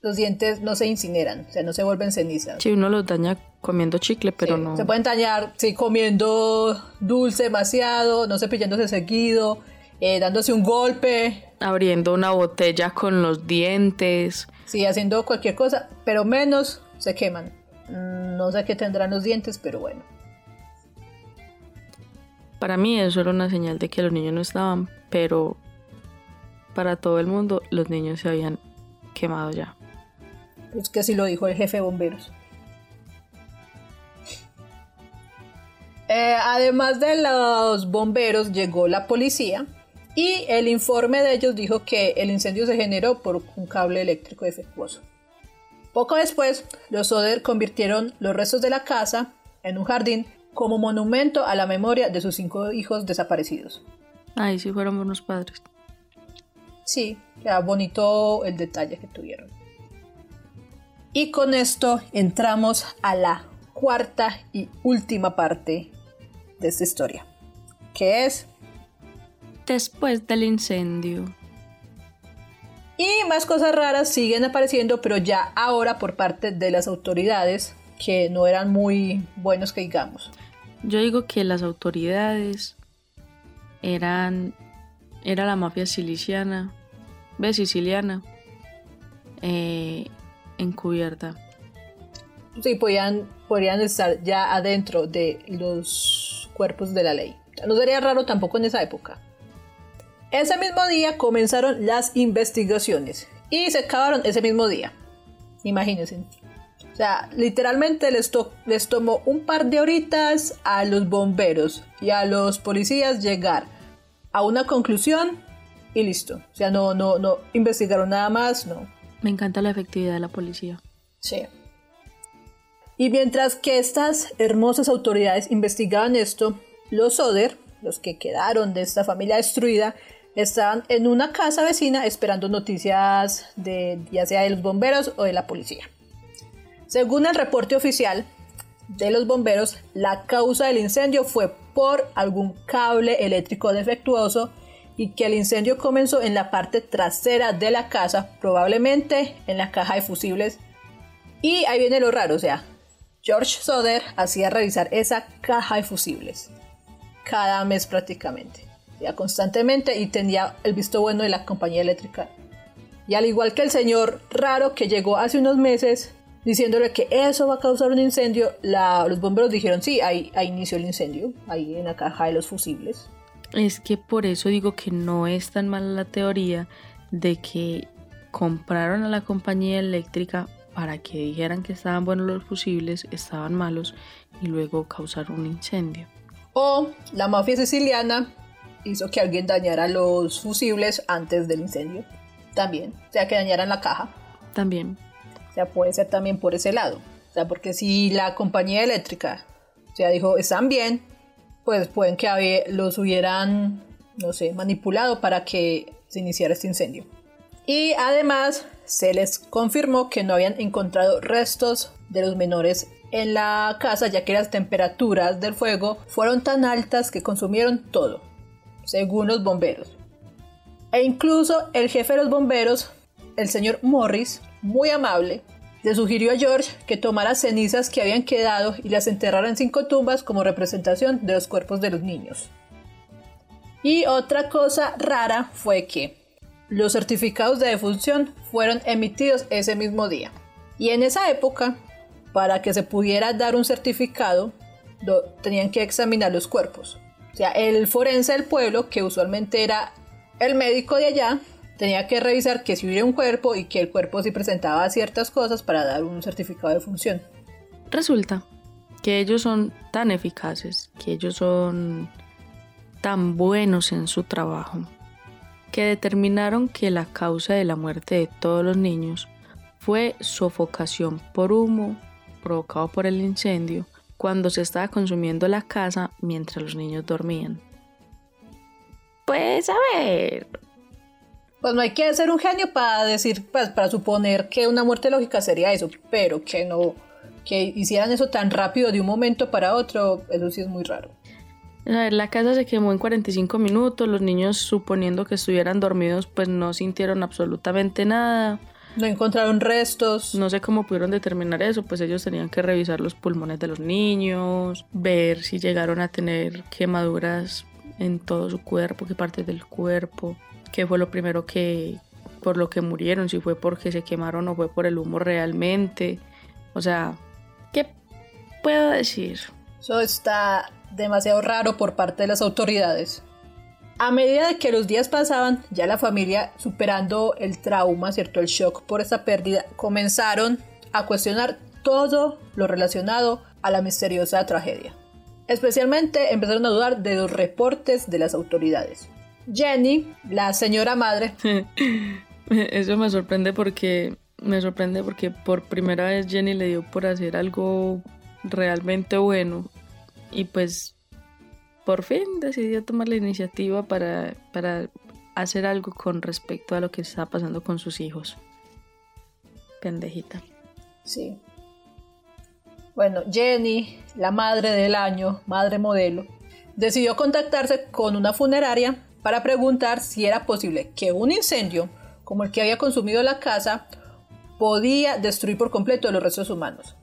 los dientes no se incineran, o sea, no se vuelven cenizas. Sí, uno los daña comiendo chicle, pero no. Se pueden dañar, sí, comiendo dulce demasiado, no cepillándose seguido, eh, dándose un golpe. Abriendo una botella con los dientes. Sí, haciendo cualquier cosa, pero menos se queman. Mm, no sé qué tendrán los dientes, pero bueno. Para mí eso era una señal de que los niños no estaban, pero para todo el mundo los niños se habían quemado ya. Pues que así lo dijo el jefe de bomberos. Eh, además de los bomberos llegó la policía y el informe de ellos dijo que el incendio se generó por un cable eléctrico defectuoso. Poco después, los Oder convirtieron los restos de la casa en un jardín como monumento a la memoria de sus cinco hijos desaparecidos. Ay, si fueron buenos padres. Sí, ya bonito el detalle que tuvieron. Y con esto entramos a la cuarta y última parte de esta historia, que es después del incendio. Y más cosas raras siguen apareciendo, pero ya ahora por parte de las autoridades que no eran muy buenos que digamos. Yo digo que las autoridades eran era la mafia siciliana, ve siciliana, eh, encubierta. Sí, podían, podrían estar ya adentro de los cuerpos de la ley. No sería raro tampoco en esa época. Ese mismo día comenzaron las investigaciones y se acabaron ese mismo día. Imagínense. O sea, literalmente les, les tomó un par de horitas a los bomberos y a los policías llegar a una conclusión y listo. O sea, no, no, no investigaron nada más, no. Me encanta la efectividad de la policía. Sí. Y mientras que estas hermosas autoridades investigaban esto, los Oder, los que quedaron de esta familia destruida, estaban en una casa vecina esperando noticias de ya sea de los bomberos o de la policía. Según el reporte oficial de los bomberos, la causa del incendio fue por algún cable eléctrico defectuoso y que el incendio comenzó en la parte trasera de la casa, probablemente en la caja de fusibles. Y ahí viene lo raro, o sea, George Soder hacía revisar esa caja de fusibles cada mes prácticamente, ya constantemente y tenía el visto bueno de la compañía eléctrica. Y al igual que el señor raro que llegó hace unos meses diciéndole que eso va a causar un incendio, los bomberos dijeron sí, ahí, ahí inició el incendio, ahí en la caja de los fusibles. Es que por eso digo que no es tan mala la teoría de que compraron a la compañía eléctrica para que dijeran que estaban buenos los fusibles, estaban malos y luego causar un incendio. O la mafia siciliana hizo que alguien dañara los fusibles antes del incendio. También. O sea, que dañaran la caja. También. O sea, puede ser también por ese lado. O sea, porque si la compañía eléctrica, o sea, dijo, están bien, pues pueden que los hubieran, no sé, manipulado para que se iniciara este incendio. Y además se les confirmó que no habían encontrado restos de los menores en la casa ya que las temperaturas del fuego fueron tan altas que consumieron todo, según los bomberos. E incluso el jefe de los bomberos, el señor Morris, muy amable, le sugirió a George que tomara cenizas que habían quedado y las enterrara en cinco tumbas como representación de los cuerpos de los niños. Y otra cosa rara fue que los certificados de defunción fueron emitidos ese mismo día. Y en esa época, para que se pudiera dar un certificado, tenían que examinar los cuerpos. Sea, el forense del pueblo, que usualmente era el médico de allá, tenía que revisar que si hubiera un cuerpo y que el cuerpo sí presentaba ciertas cosas para dar un certificado de función. Resulta que ellos son tan eficaces, que ellos son tan buenos en su trabajo, que determinaron que la causa de la muerte de todos los niños fue sofocación por humo provocado por el incendio cuando se estaba consumiendo la casa mientras los niños dormían. Pues a ver. Pues no hay que ser un genio para decir, pues, para suponer que una muerte lógica sería eso, pero que no, que hicieran eso tan rápido de un momento para otro, eso sí es muy raro. A ver, la casa se quemó en 45 minutos, los niños suponiendo que estuvieran dormidos pues no sintieron absolutamente nada. No encontraron restos. No sé cómo pudieron determinar eso, pues ellos tenían que revisar los pulmones de los niños, ver si llegaron a tener quemaduras en todo su cuerpo, qué partes del cuerpo, qué fue lo primero que por lo que murieron, si fue porque se quemaron o fue por el humo realmente. O sea, ¿qué puedo decir? Eso está demasiado raro por parte de las autoridades. A medida de que los días pasaban, ya la familia, superando el trauma, ¿cierto? El shock por esta pérdida, comenzaron a cuestionar todo lo relacionado a la misteriosa tragedia. Especialmente empezaron a dudar de los reportes de las autoridades. Jenny, la señora madre. Eso me sorprende porque me sorprende porque por primera vez Jenny le dio por hacer algo realmente bueno y pues por fin decidió tomar la iniciativa para, para hacer algo con respecto a lo que está pasando con sus hijos. Pendejita. Sí. Bueno, Jenny, la madre del año, madre modelo, decidió contactarse con una funeraria para preguntar si era posible que un incendio como el que había consumido la casa podía destruir por completo los restos humanos.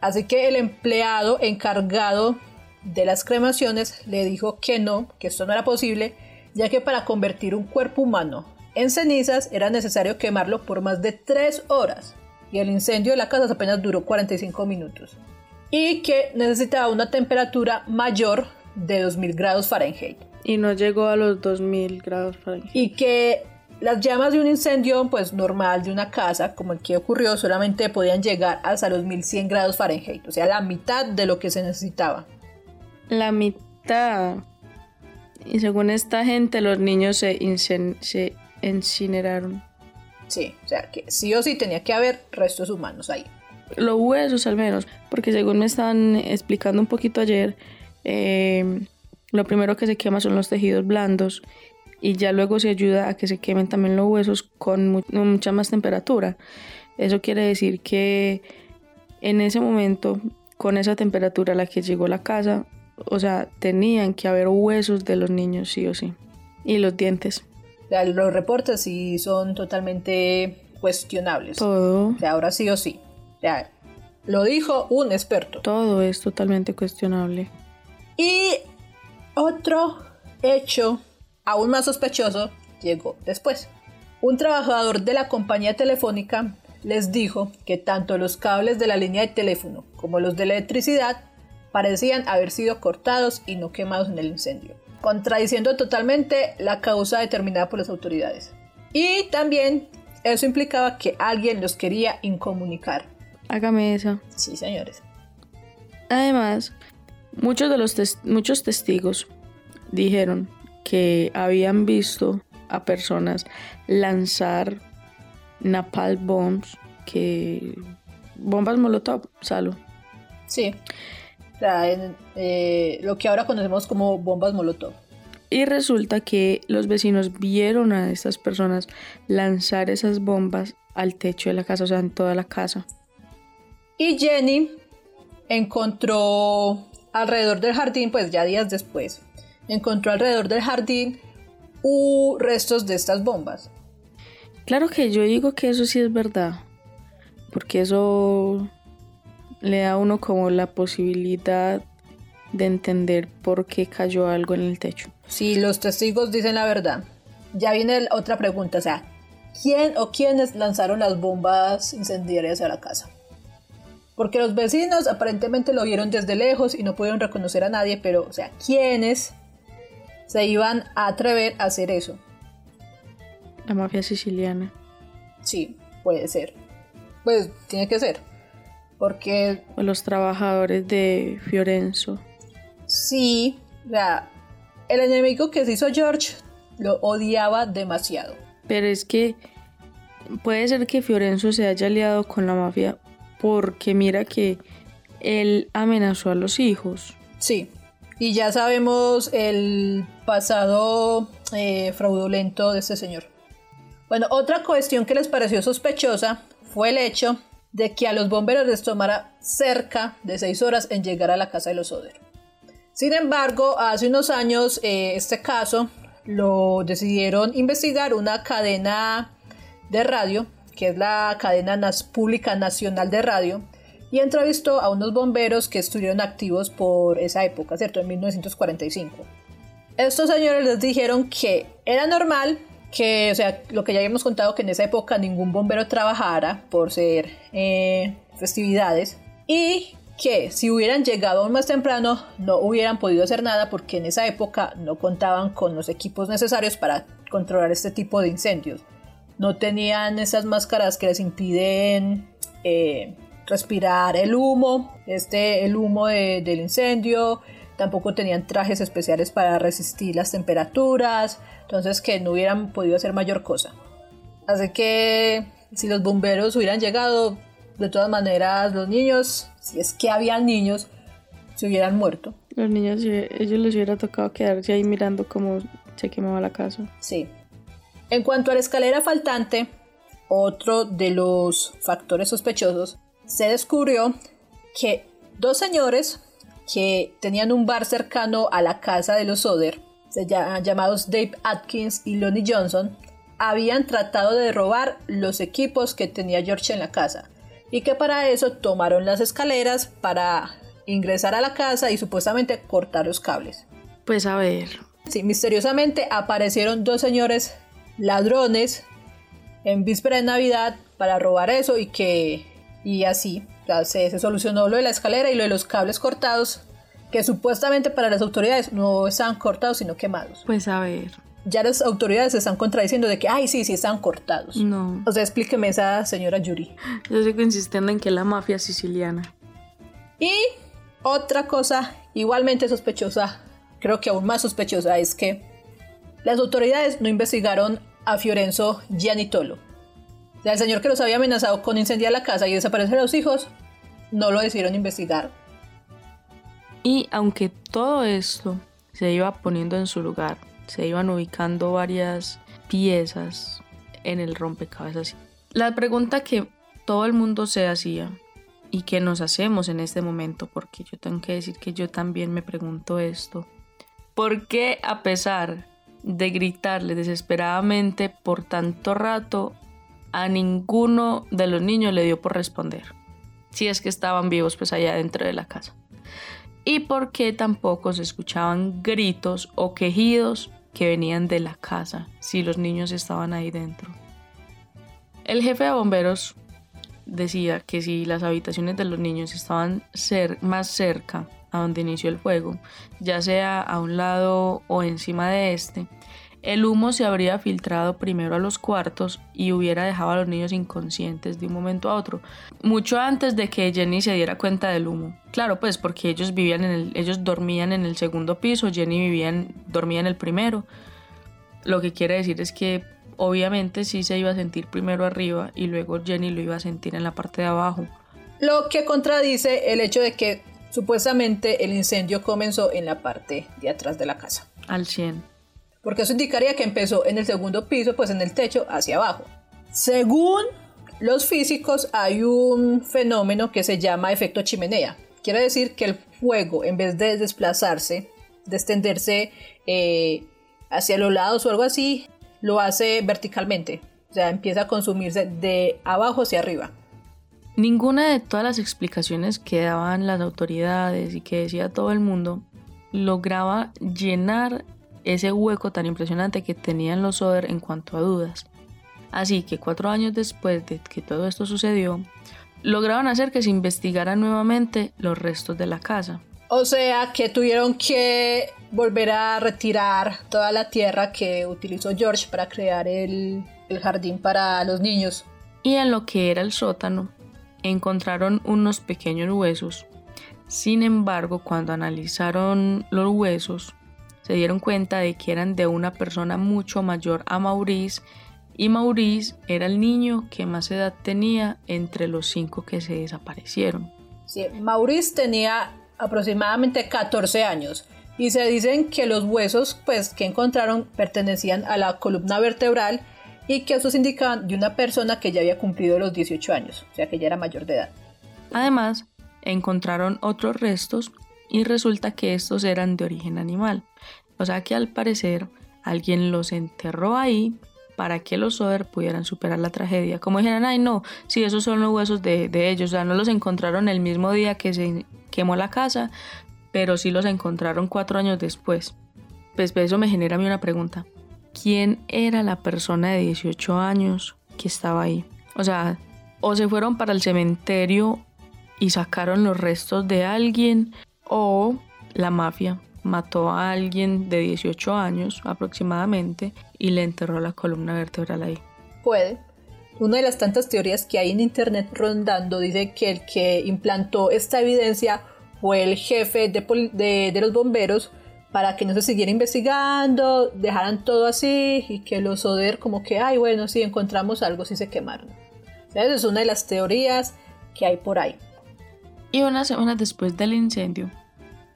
Así que el empleado encargado de las cremaciones le dijo que no, que esto no era posible, ya que para convertir un cuerpo humano en cenizas era necesario quemarlo por más de 3 horas y el incendio de la casa apenas duró 45 minutos y que necesitaba una temperatura mayor de 2000 grados Fahrenheit. Y no llegó a los 2000 grados Fahrenheit. Y que las llamas de un incendio pues normal de una casa, como el que ocurrió, solamente podían llegar hasta los 1100 grados Fahrenheit, o sea, la mitad de lo que se necesitaba. La mitad. Y según esta gente, los niños se, se incineraron. Sí, o sea, que sí o sí tenía que haber restos humanos ahí. Los huesos al menos, porque según me estaban explicando un poquito ayer, eh, lo primero que se quema son los tejidos blandos y ya luego se ayuda a que se quemen también los huesos con mucha más temperatura. Eso quiere decir que en ese momento, con esa temperatura a la que llegó la casa, o sea, tenían que haber huesos de los niños sí o sí. Y los dientes. Los reportes sí son totalmente cuestionables. Todo. O sea, ahora sí o sí. O sea, lo dijo un experto. Todo es totalmente cuestionable. Y otro hecho aún más sospechoso llegó después. Un trabajador de la compañía telefónica les dijo que tanto los cables de la línea de teléfono como los de electricidad parecían haber sido cortados y no quemados en el incendio, contradiciendo totalmente la causa determinada por las autoridades. Y también eso implicaba que alguien los quería incomunicar. Hágame esa. Sí, señores. Además, muchos de los muchos testigos dijeron que habían visto a personas lanzar napalm bombs, que bombas molotov, Salo. Sí. O sea, eh, lo que ahora conocemos como bombas molotov. Y resulta que los vecinos vieron a estas personas lanzar esas bombas al techo de la casa, o sea, en toda la casa. Y Jenny encontró alrededor del jardín, pues ya días después, encontró alrededor del jardín restos de estas bombas. Claro que yo digo que eso sí es verdad, porque eso le da a uno como la posibilidad de entender por qué cayó algo en el techo. Si los testigos dicen la verdad. Ya viene otra pregunta, o sea, ¿quién o quiénes lanzaron las bombas incendiarias a la casa? Porque los vecinos aparentemente lo vieron desde lejos y no pudieron reconocer a nadie, pero, o sea, ¿quiénes se iban a atrever a hacer eso? La mafia siciliana. Sí, puede ser. Pues tiene que ser. Porque... Los trabajadores de Fiorenzo. Sí, o sea, el enemigo que se hizo George lo odiaba demasiado. Pero es que puede ser que Fiorenzo se haya aliado con la mafia porque mira que él amenazó a los hijos. Sí, y ya sabemos el pasado eh, fraudulento de este señor. Bueno, otra cuestión que les pareció sospechosa fue el hecho de que a los bomberos les tomara cerca de seis horas en llegar a la casa de los Oder. Sin embargo, hace unos años eh, este caso lo decidieron investigar una cadena de radio, que es la cadena pública nacional de radio, y entrevistó a unos bomberos que estuvieron activos por esa época, ¿cierto? En 1945. Estos señores les dijeron que era normal que, o sea, lo que ya habíamos contado, que en esa época ningún bombero trabajara por ser eh, festividades y que si hubieran llegado aún más temprano no hubieran podido hacer nada porque en esa época no contaban con los equipos necesarios para controlar este tipo de incendios. No tenían esas máscaras que les impiden eh, respirar el humo, este, el humo del incendio. Tampoco tenían trajes especiales para resistir las temperaturas. Entonces que no hubieran podido hacer mayor cosa. Así que si los bomberos hubieran llegado, de todas maneras los niños si es que había niños, se hubieran muerto. Los niños, ellos les hubiera tocado quedarse ahí mirando cómo se quemaba la casa. Sí. En cuanto a la escalera faltante, otro de los factores sospechosos, se descubrió que dos señores que tenían un bar cercano a la casa de los Oder, llamados Dave Atkins y Lonnie Johnson, habían tratado de robar los equipos que tenía George en la casa y que para eso tomaron las escaleras para ingresar a la casa y supuestamente cortar los cables. Pues a ver. Sí, misteriosamente aparecieron dos señores ladrones en víspera de Navidad para robar eso y que y así se, se, solucionó lo de la escalera y lo de los cables cortados que supuestamente para las autoridades no estaban cortados sino quemados. Pues a ver ya las autoridades se están contradiciendo de que, ay, sí, sí, están cortados. No. O sea, explíqueme esa señora Yuri. Yo sigo insistiendo en que la mafia siciliana. Y otra cosa igualmente sospechosa, creo que aún más sospechosa, es que las autoridades no investigaron a Fiorenzo Gianitolo. O sea, el señor que los había amenazado con incendiar la casa y desaparecer a los hijos, no lo decidieron investigar. Y aunque todo esto se iba poniendo en su lugar, se iban ubicando varias piezas en el rompecabezas. La pregunta que todo el mundo se hacía y que nos hacemos en este momento, porque yo tengo que decir que yo también me pregunto esto, ¿por qué a pesar de gritarle desesperadamente por tanto rato, a ninguno de los niños le dio por responder? Si es que estaban vivos pues allá dentro de la casa. Y por qué tampoco se escuchaban gritos o quejidos que venían de la casa si los niños estaban ahí dentro. El jefe de bomberos decía que si las habitaciones de los niños estaban más cerca a donde inició el fuego, ya sea a un lado o encima de este, el humo se habría filtrado primero a los cuartos y hubiera dejado a los niños inconscientes de un momento a otro, mucho antes de que Jenny se diera cuenta del humo. Claro, pues porque ellos vivían en el, ellos dormían en el segundo piso, Jenny vivía dormía en el primero. Lo que quiere decir es que obviamente sí se iba a sentir primero arriba y luego Jenny lo iba a sentir en la parte de abajo. Lo que contradice el hecho de que supuestamente el incendio comenzó en la parte de atrás de la casa. Al 100. Porque eso indicaría que empezó en el segundo piso, pues en el techo hacia abajo. Según los físicos hay un fenómeno que se llama efecto chimenea. Quiere decir que el fuego, en vez de desplazarse, de extenderse eh, hacia los lados o algo así, lo hace verticalmente. O sea, empieza a consumirse de abajo hacia arriba. Ninguna de todas las explicaciones que daban las autoridades y que decía todo el mundo lograba llenar ese hueco tan impresionante que tenían los Oder en cuanto a dudas. Así que cuatro años después de que todo esto sucedió, lograron hacer que se investigaran nuevamente los restos de la casa. O sea que tuvieron que volver a retirar toda la tierra que utilizó George para crear el, el jardín para los niños. Y en lo que era el sótano, encontraron unos pequeños huesos. Sin embargo, cuando analizaron los huesos, se dieron cuenta de que eran de una persona mucho mayor a Maurice y Maurice era el niño que más edad tenía entre los cinco que se desaparecieron. Sí, Maurice tenía aproximadamente 14 años y se dicen que los huesos pues, que encontraron pertenecían a la columna vertebral y que esos indicaban de una persona que ya había cumplido los 18 años, o sea que ya era mayor de edad. Además, encontraron otros restos y resulta que estos eran de origen animal. O sea que al parecer alguien los enterró ahí para que los Soder pudieran superar la tragedia. Como dijeron, ay no, si esos son los huesos de, de, ellos, o sea, no los encontraron el mismo día que se quemó la casa, pero sí los encontraron cuatro años después. Pues eso me genera a mí una pregunta quién era la persona de 18 años que estaba ahí. O sea, o se fueron para el cementerio y sacaron los restos de alguien, o la mafia mató a alguien de 18 años aproximadamente y le enterró la columna vertebral ahí. Puede. Una de las tantas teorías que hay en internet rondando dice que el que implantó esta evidencia fue el jefe de, de los bomberos para que no se siguiera investigando, dejaran todo así y que los Oder como que, ay, bueno, si encontramos algo, si se quemaron. Esa es una de las teorías que hay por ahí. Y unas semanas después del incendio,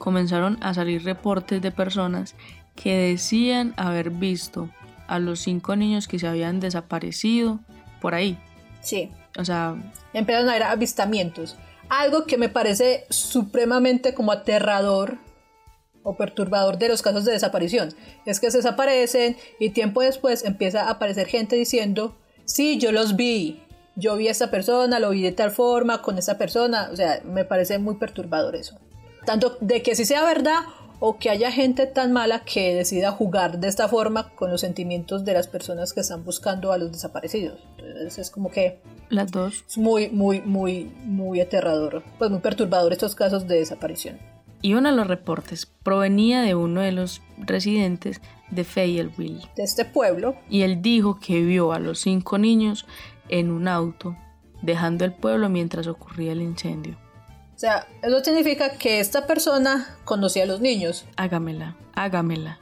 comenzaron a salir reportes de personas que decían haber visto a los cinco niños que se habían desaparecido por ahí. Sí. O sea... Empezaron a haber avistamientos. Algo que me parece supremamente como aterrador o perturbador de los casos de desaparición. Es que se desaparecen y tiempo después empieza a aparecer gente diciendo, sí, yo los vi, yo vi a esta persona, lo vi de tal forma, con esta persona, o sea, me parece muy perturbador eso. Tanto de que sí sea verdad o que haya gente tan mala que decida jugar de esta forma con los sentimientos de las personas que están buscando a los desaparecidos. Entonces es como que... Las dos. Es muy, muy, muy, muy aterrador, pues muy perturbador estos casos de desaparición y uno de los reportes provenía de uno de los residentes de Fayetteville. De este pueblo. Y él dijo que vio a los cinco niños en un auto, dejando el pueblo mientras ocurría el incendio. O sea, eso significa que esta persona conocía a los niños. Hágamela, hágamela.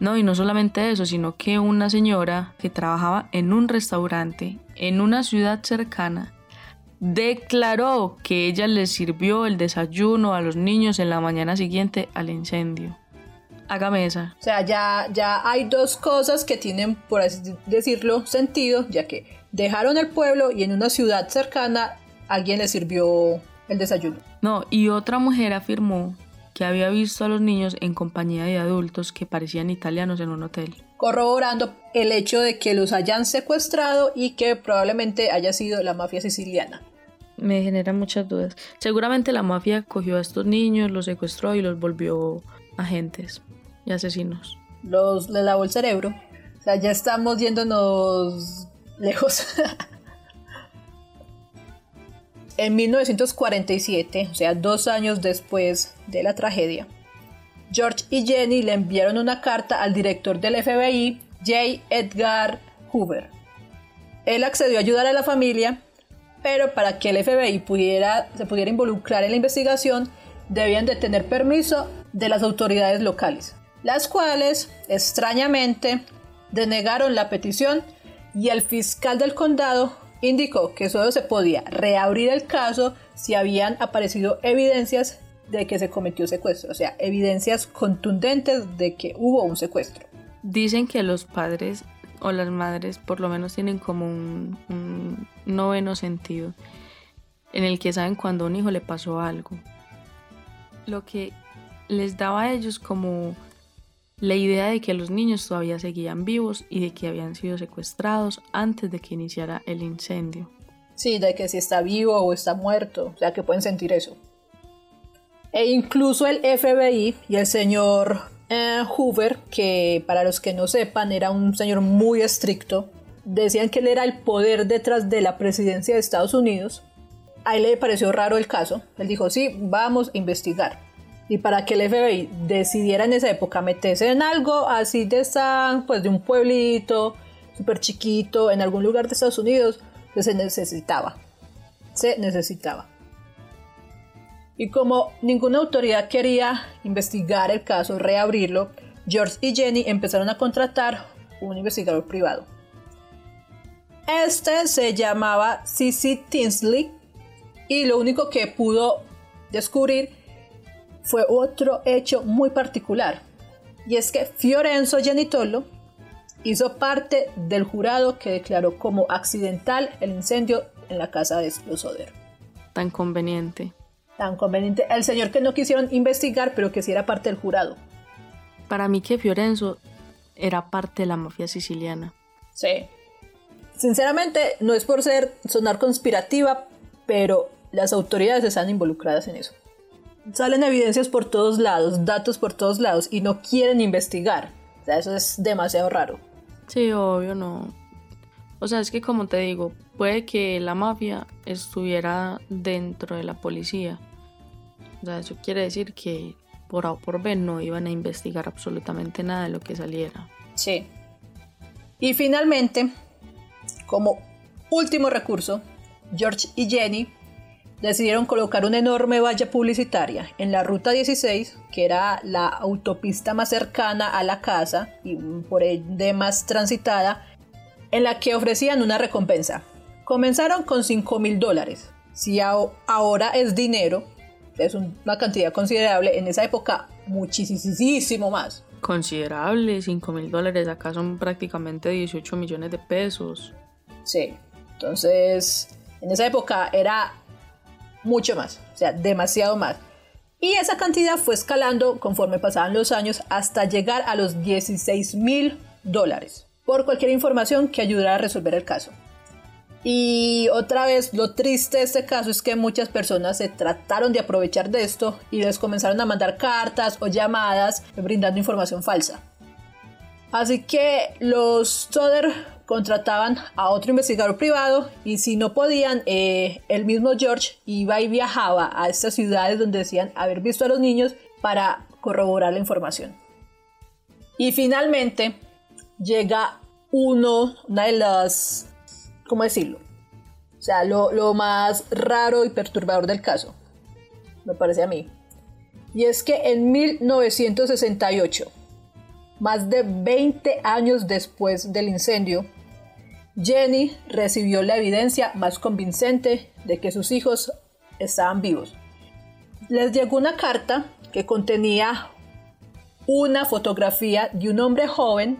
No, y no solamente eso, sino que una señora que trabajaba en un restaurante en una ciudad cercana declaró que ella le sirvió el desayuno a los niños en la mañana siguiente al incendio. Hágame esa. O sea, ya, ya hay dos cosas que tienen, por así decirlo, sentido, ya que dejaron el pueblo y en una ciudad cercana alguien le sirvió el desayuno. No, y otra mujer afirmó que había visto a los niños en compañía de adultos que parecían italianos en un hotel. Corroborando el hecho de que los hayan secuestrado y que probablemente haya sido la mafia siciliana me genera muchas dudas. Seguramente la mafia cogió a estos niños, los secuestró y los volvió agentes y asesinos. Los le lavó el cerebro. O sea, ya estamos yéndonos lejos. en 1947, o sea, dos años después de la tragedia, George y Jenny le enviaron una carta al director del FBI J. Edgar Hoover. Él accedió a ayudar a la familia, pero para que el FBI pudiera, se pudiera involucrar en la investigación, debían de tener permiso de las autoridades locales, las cuales, extrañamente, denegaron la petición y el fiscal del condado indicó que solo se podía reabrir el caso si habían aparecido evidencias de que se cometió secuestro, o sea, evidencias contundentes de que hubo un secuestro. Dicen que los padres o las madres por lo menos tienen como un, un noveno sentido en el que saben cuando a un hijo le pasó algo. Lo que les daba a ellos como la idea de que los niños todavía seguían vivos y de que habían sido secuestrados antes de que iniciara el incendio. Sí, de que si está vivo o está muerto, o sea que pueden sentir eso. E incluso el FBI y el señor eh, Hoover, que para los que no sepan era un señor muy estricto, decían que él era el poder detrás de la presidencia de Estados Unidos. A él le pareció raro el caso. Él dijo, sí, vamos a investigar y para que el FBI decidiera en esa época meterse en algo así de esa, pues de un pueblito súper chiquito en algún lugar de Estados Unidos, pues se necesitaba. Se necesitaba. Y como ninguna autoridad quería investigar el caso, reabrirlo, George y Jenny empezaron a contratar un investigador privado. Este se llamaba C.C. Tinsley y lo único que pudo descubrir fue otro hecho muy particular, y es que Fiorenzo Genitolo hizo parte del jurado que declaró como accidental el incendio en la casa de los Tan conveniente. Tan conveniente. El señor que no quisieron investigar, pero que sí era parte del jurado. Para mí que Fiorenzo era parte de la mafia siciliana. Sí. Sinceramente, no es por ser sonar conspirativa, pero las autoridades están involucradas en eso salen evidencias por todos lados, datos por todos lados y no quieren investigar. O sea, eso es demasiado raro. Sí, obvio, no. O sea, es que como te digo, puede que la mafia estuviera dentro de la policía. O sea, eso quiere decir que por A o por B no iban a investigar absolutamente nada de lo que saliera. Sí. Y finalmente, como último recurso, George y Jenny decidieron colocar una enorme valla publicitaria en la ruta 16, que era la autopista más cercana a la casa y por ende más transitada, en la que ofrecían una recompensa. Comenzaron con 5 mil dólares. Si ahora es dinero, es una cantidad considerable, en esa época muchísimo más. Considerable, 5 mil dólares, acá son prácticamente 18 millones de pesos. Sí, entonces en esa época era mucho más, o sea, demasiado más. Y esa cantidad fue escalando conforme pasaban los años hasta llegar a los 16 mil dólares por cualquier información que ayudara a resolver el caso. Y otra vez, lo triste de este caso es que muchas personas se trataron de aprovechar de esto y les comenzaron a mandar cartas o llamadas brindando información falsa. Así que los Soder contrataban a otro investigador privado y si no podían, eh, el mismo George iba y viajaba a estas ciudades donde decían haber visto a los niños para corroborar la información. Y finalmente llega uno, una de las, ¿cómo decirlo? O sea, lo, lo más raro y perturbador del caso, me parece a mí. Y es que en 1968, más de 20 años después del incendio, Jenny recibió la evidencia más convincente de que sus hijos estaban vivos. Les llegó una carta que contenía una fotografía de un hombre joven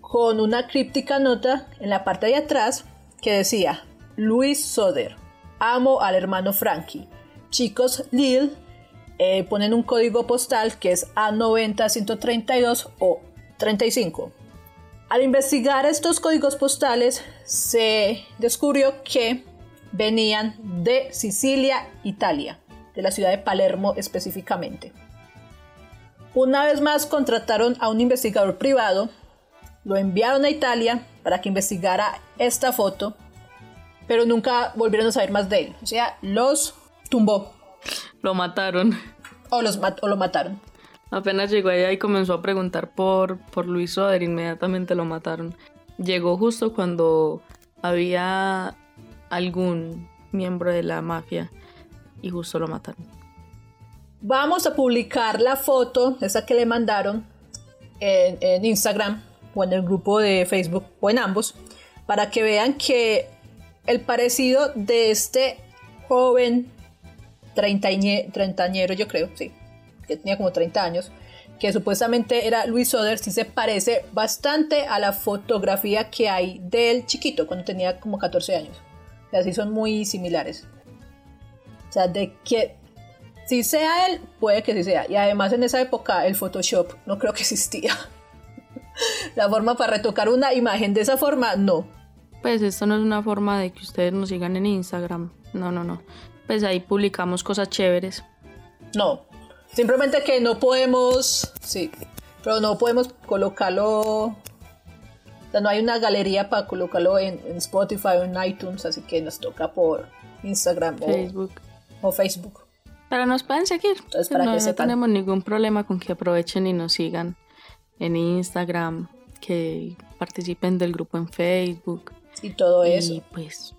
con una críptica nota en la parte de atrás que decía Luis Soder, amo al hermano Frankie. Chicos Lil eh, ponen un código postal que es A90-132 o 35. Al investigar estos códigos postales se descubrió que venían de Sicilia, Italia, de la ciudad de Palermo específicamente. Una vez más contrataron a un investigador privado, lo enviaron a Italia para que investigara esta foto, pero nunca volvieron a saber más de él. O sea, los tumbó. Lo mataron. O, los o lo mataron. Apenas llegó allá y comenzó a preguntar por, por Luis Soder, inmediatamente lo mataron. Llegó justo cuando había algún miembro de la mafia y justo lo mataron. Vamos a publicar la foto, esa que le mandaron, en, en Instagram o en el grupo de Facebook o en ambos, para que vean que el parecido de este joven treintañero, yo creo, sí, que tenía como 30 años, que supuestamente era Luis Soder, sí se parece bastante a la fotografía que hay del chiquito cuando tenía como 14 años. O sea, sí son muy similares. O sea, de que si sea él, puede que sí sea. Y además en esa época el Photoshop no creo que existía. la forma para retocar una imagen de esa forma, no. Pues esto no es una forma de que ustedes nos sigan en Instagram. No, no, no. Pues ahí publicamos cosas chéveres. No, simplemente que no podemos, sí, pero no podemos colocarlo, o sea, no hay una galería para colocarlo en, Spotify o en iTunes, así que nos toca por Instagram Facebook. O, Facebook. Pero nos pueden seguir. Entonces, para no, que no tenemos ningún problema con que aprovechen y nos sigan en Instagram, que participen del grupo en Facebook. Y todo eso. Y pues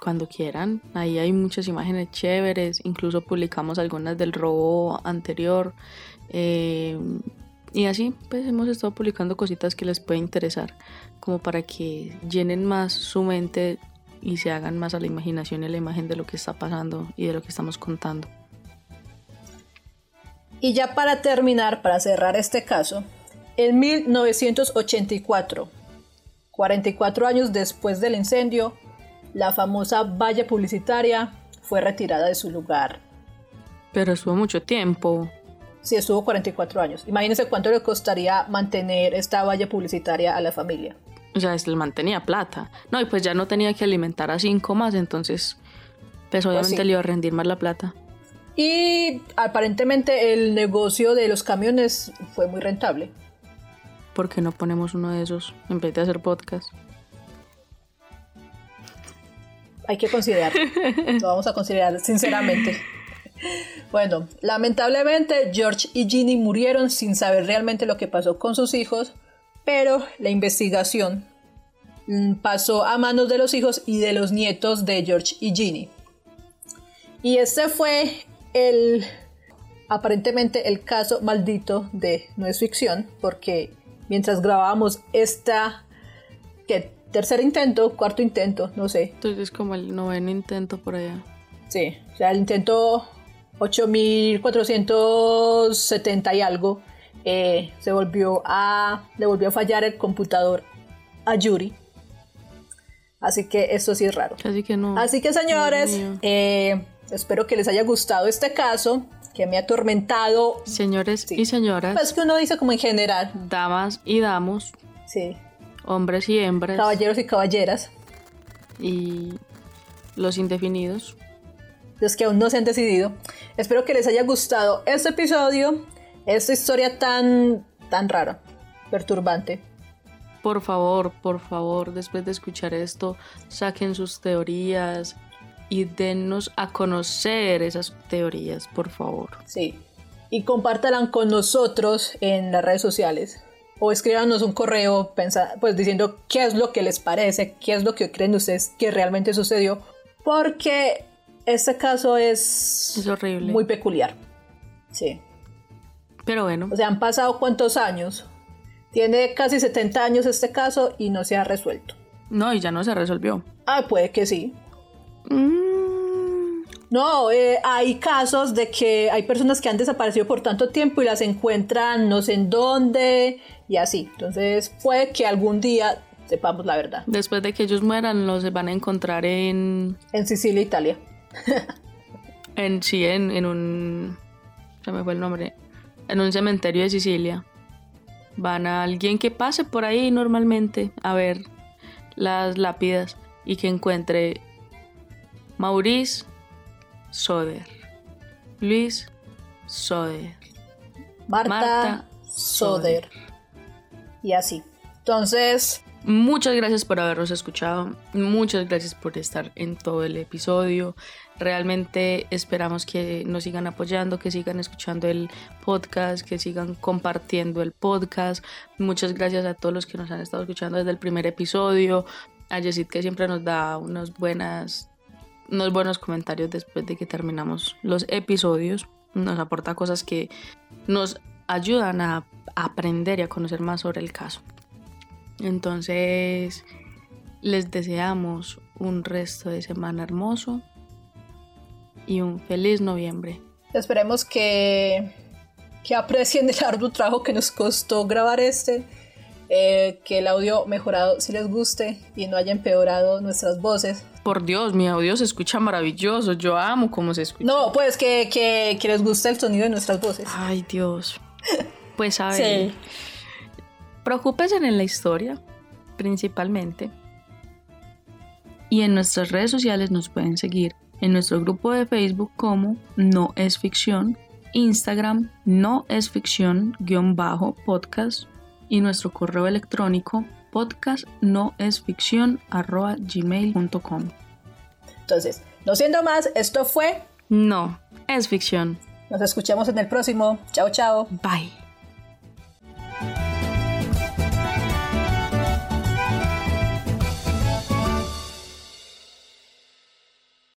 cuando quieran. Ahí hay muchas imágenes chéveres, incluso publicamos algunas del robo anterior. Eh, y así, pues hemos estado publicando cositas que les puede interesar, como para que llenen más su mente y se hagan más a la imaginación y a la imagen de lo que está pasando y de lo que estamos contando. Y ya para terminar, para cerrar este caso, en 1984, 44 años después del incendio, la famosa valla publicitaria fue retirada de su lugar. Pero estuvo mucho tiempo. Sí, estuvo 44 años. Imagínense cuánto le costaría mantener esta valla publicitaria a la familia. O sea, le mantenía plata. No, y pues ya no tenía que alimentar a cinco más, entonces, pues, pues obviamente le iba a rendir más la plata. Y aparentemente el negocio de los camiones fue muy rentable. ¿Por qué no ponemos uno de esos en vez de hacer podcast? Hay que considerar. Lo vamos a considerar sinceramente. Bueno, lamentablemente George y Ginny murieron sin saber realmente lo que pasó con sus hijos, pero la investigación mm, pasó a manos de los hijos y de los nietos de George y Ginny. Y este fue el aparentemente el caso maldito de no es ficción, porque mientras grabábamos esta que tercer intento, cuarto intento, no sé. Entonces es como el noveno intento por allá. Sí, o sea, el intento 8470 y algo, eh, se volvió a, le volvió a fallar el computador a Yuri. Así que eso sí es raro. Así que no. Así que señores, eh, espero que les haya gustado este caso que me ha atormentado. Señores y señoras. Pues que uno dice como en general. Damas y damos. Sí hombres y hembras. Caballeros y caballeras. Y los indefinidos. Los que aún no se han decidido. Espero que les haya gustado este episodio, esta historia tan, tan rara, perturbante. Por favor, por favor, después de escuchar esto, saquen sus teorías y dennos a conocer esas teorías, por favor. Sí. Y compártalan con nosotros en las redes sociales o escríbanos un correo pues diciendo qué es lo que les parece, qué es lo que creen ustedes que realmente sucedió, porque este caso es, horrible. muy peculiar. Sí. Pero bueno. O sea, han pasado cuántos años. Tiene casi 70 años este caso y no se ha resuelto. No, y ya no se resolvió. Ah, puede que sí. Mm. No, eh, hay casos de que hay personas que han desaparecido por tanto tiempo y las encuentran no sé en dónde, y así. Entonces puede que algún día sepamos la verdad. Después de que ellos mueran, los van a encontrar en... En Sicilia, Italia. en, sí, en, en un... Se me fue el nombre. En un cementerio de Sicilia. Van a alguien que pase por ahí normalmente a ver las lápidas y que encuentre Maurice Soder, Luis Soder, Marta, Soder y así. Entonces, Muchas gracias por habernos escuchado, muchas gracias por estar en todo el episodio. Realmente esperamos que nos sigan apoyando, que sigan escuchando el podcast, que sigan compartiendo el podcast. Muchas gracias a todos los que nos han estado escuchando desde el primer episodio. A Yesid que siempre nos da unas buenas, unos buenos comentarios después de que terminamos los episodios. Nos aporta cosas que nos ayudan a aprender y a conocer más sobre el caso. Entonces, les deseamos un resto de semana hermoso y un feliz noviembre. Esperemos que, que aprecien el arduo trabajo que nos costó grabar este, eh, que el audio mejorado si les guste y no haya empeorado nuestras voces. Por Dios, mi audio se escucha maravilloso, yo amo cómo se escucha. No, pues que, que, que les guste el sonido de nuestras voces. Ay, Dios. Pues a ver. Sí preocúpense en la historia, principalmente. Y en nuestras redes sociales nos pueden seguir en nuestro grupo de Facebook como No es Ficción, Instagram No es Ficción guion bajo podcast y nuestro correo electrónico podcast no es ficción gmail.com. Entonces, no siendo más, esto fue No es Ficción. Nos escuchamos en el próximo. Chao, chao. Bye.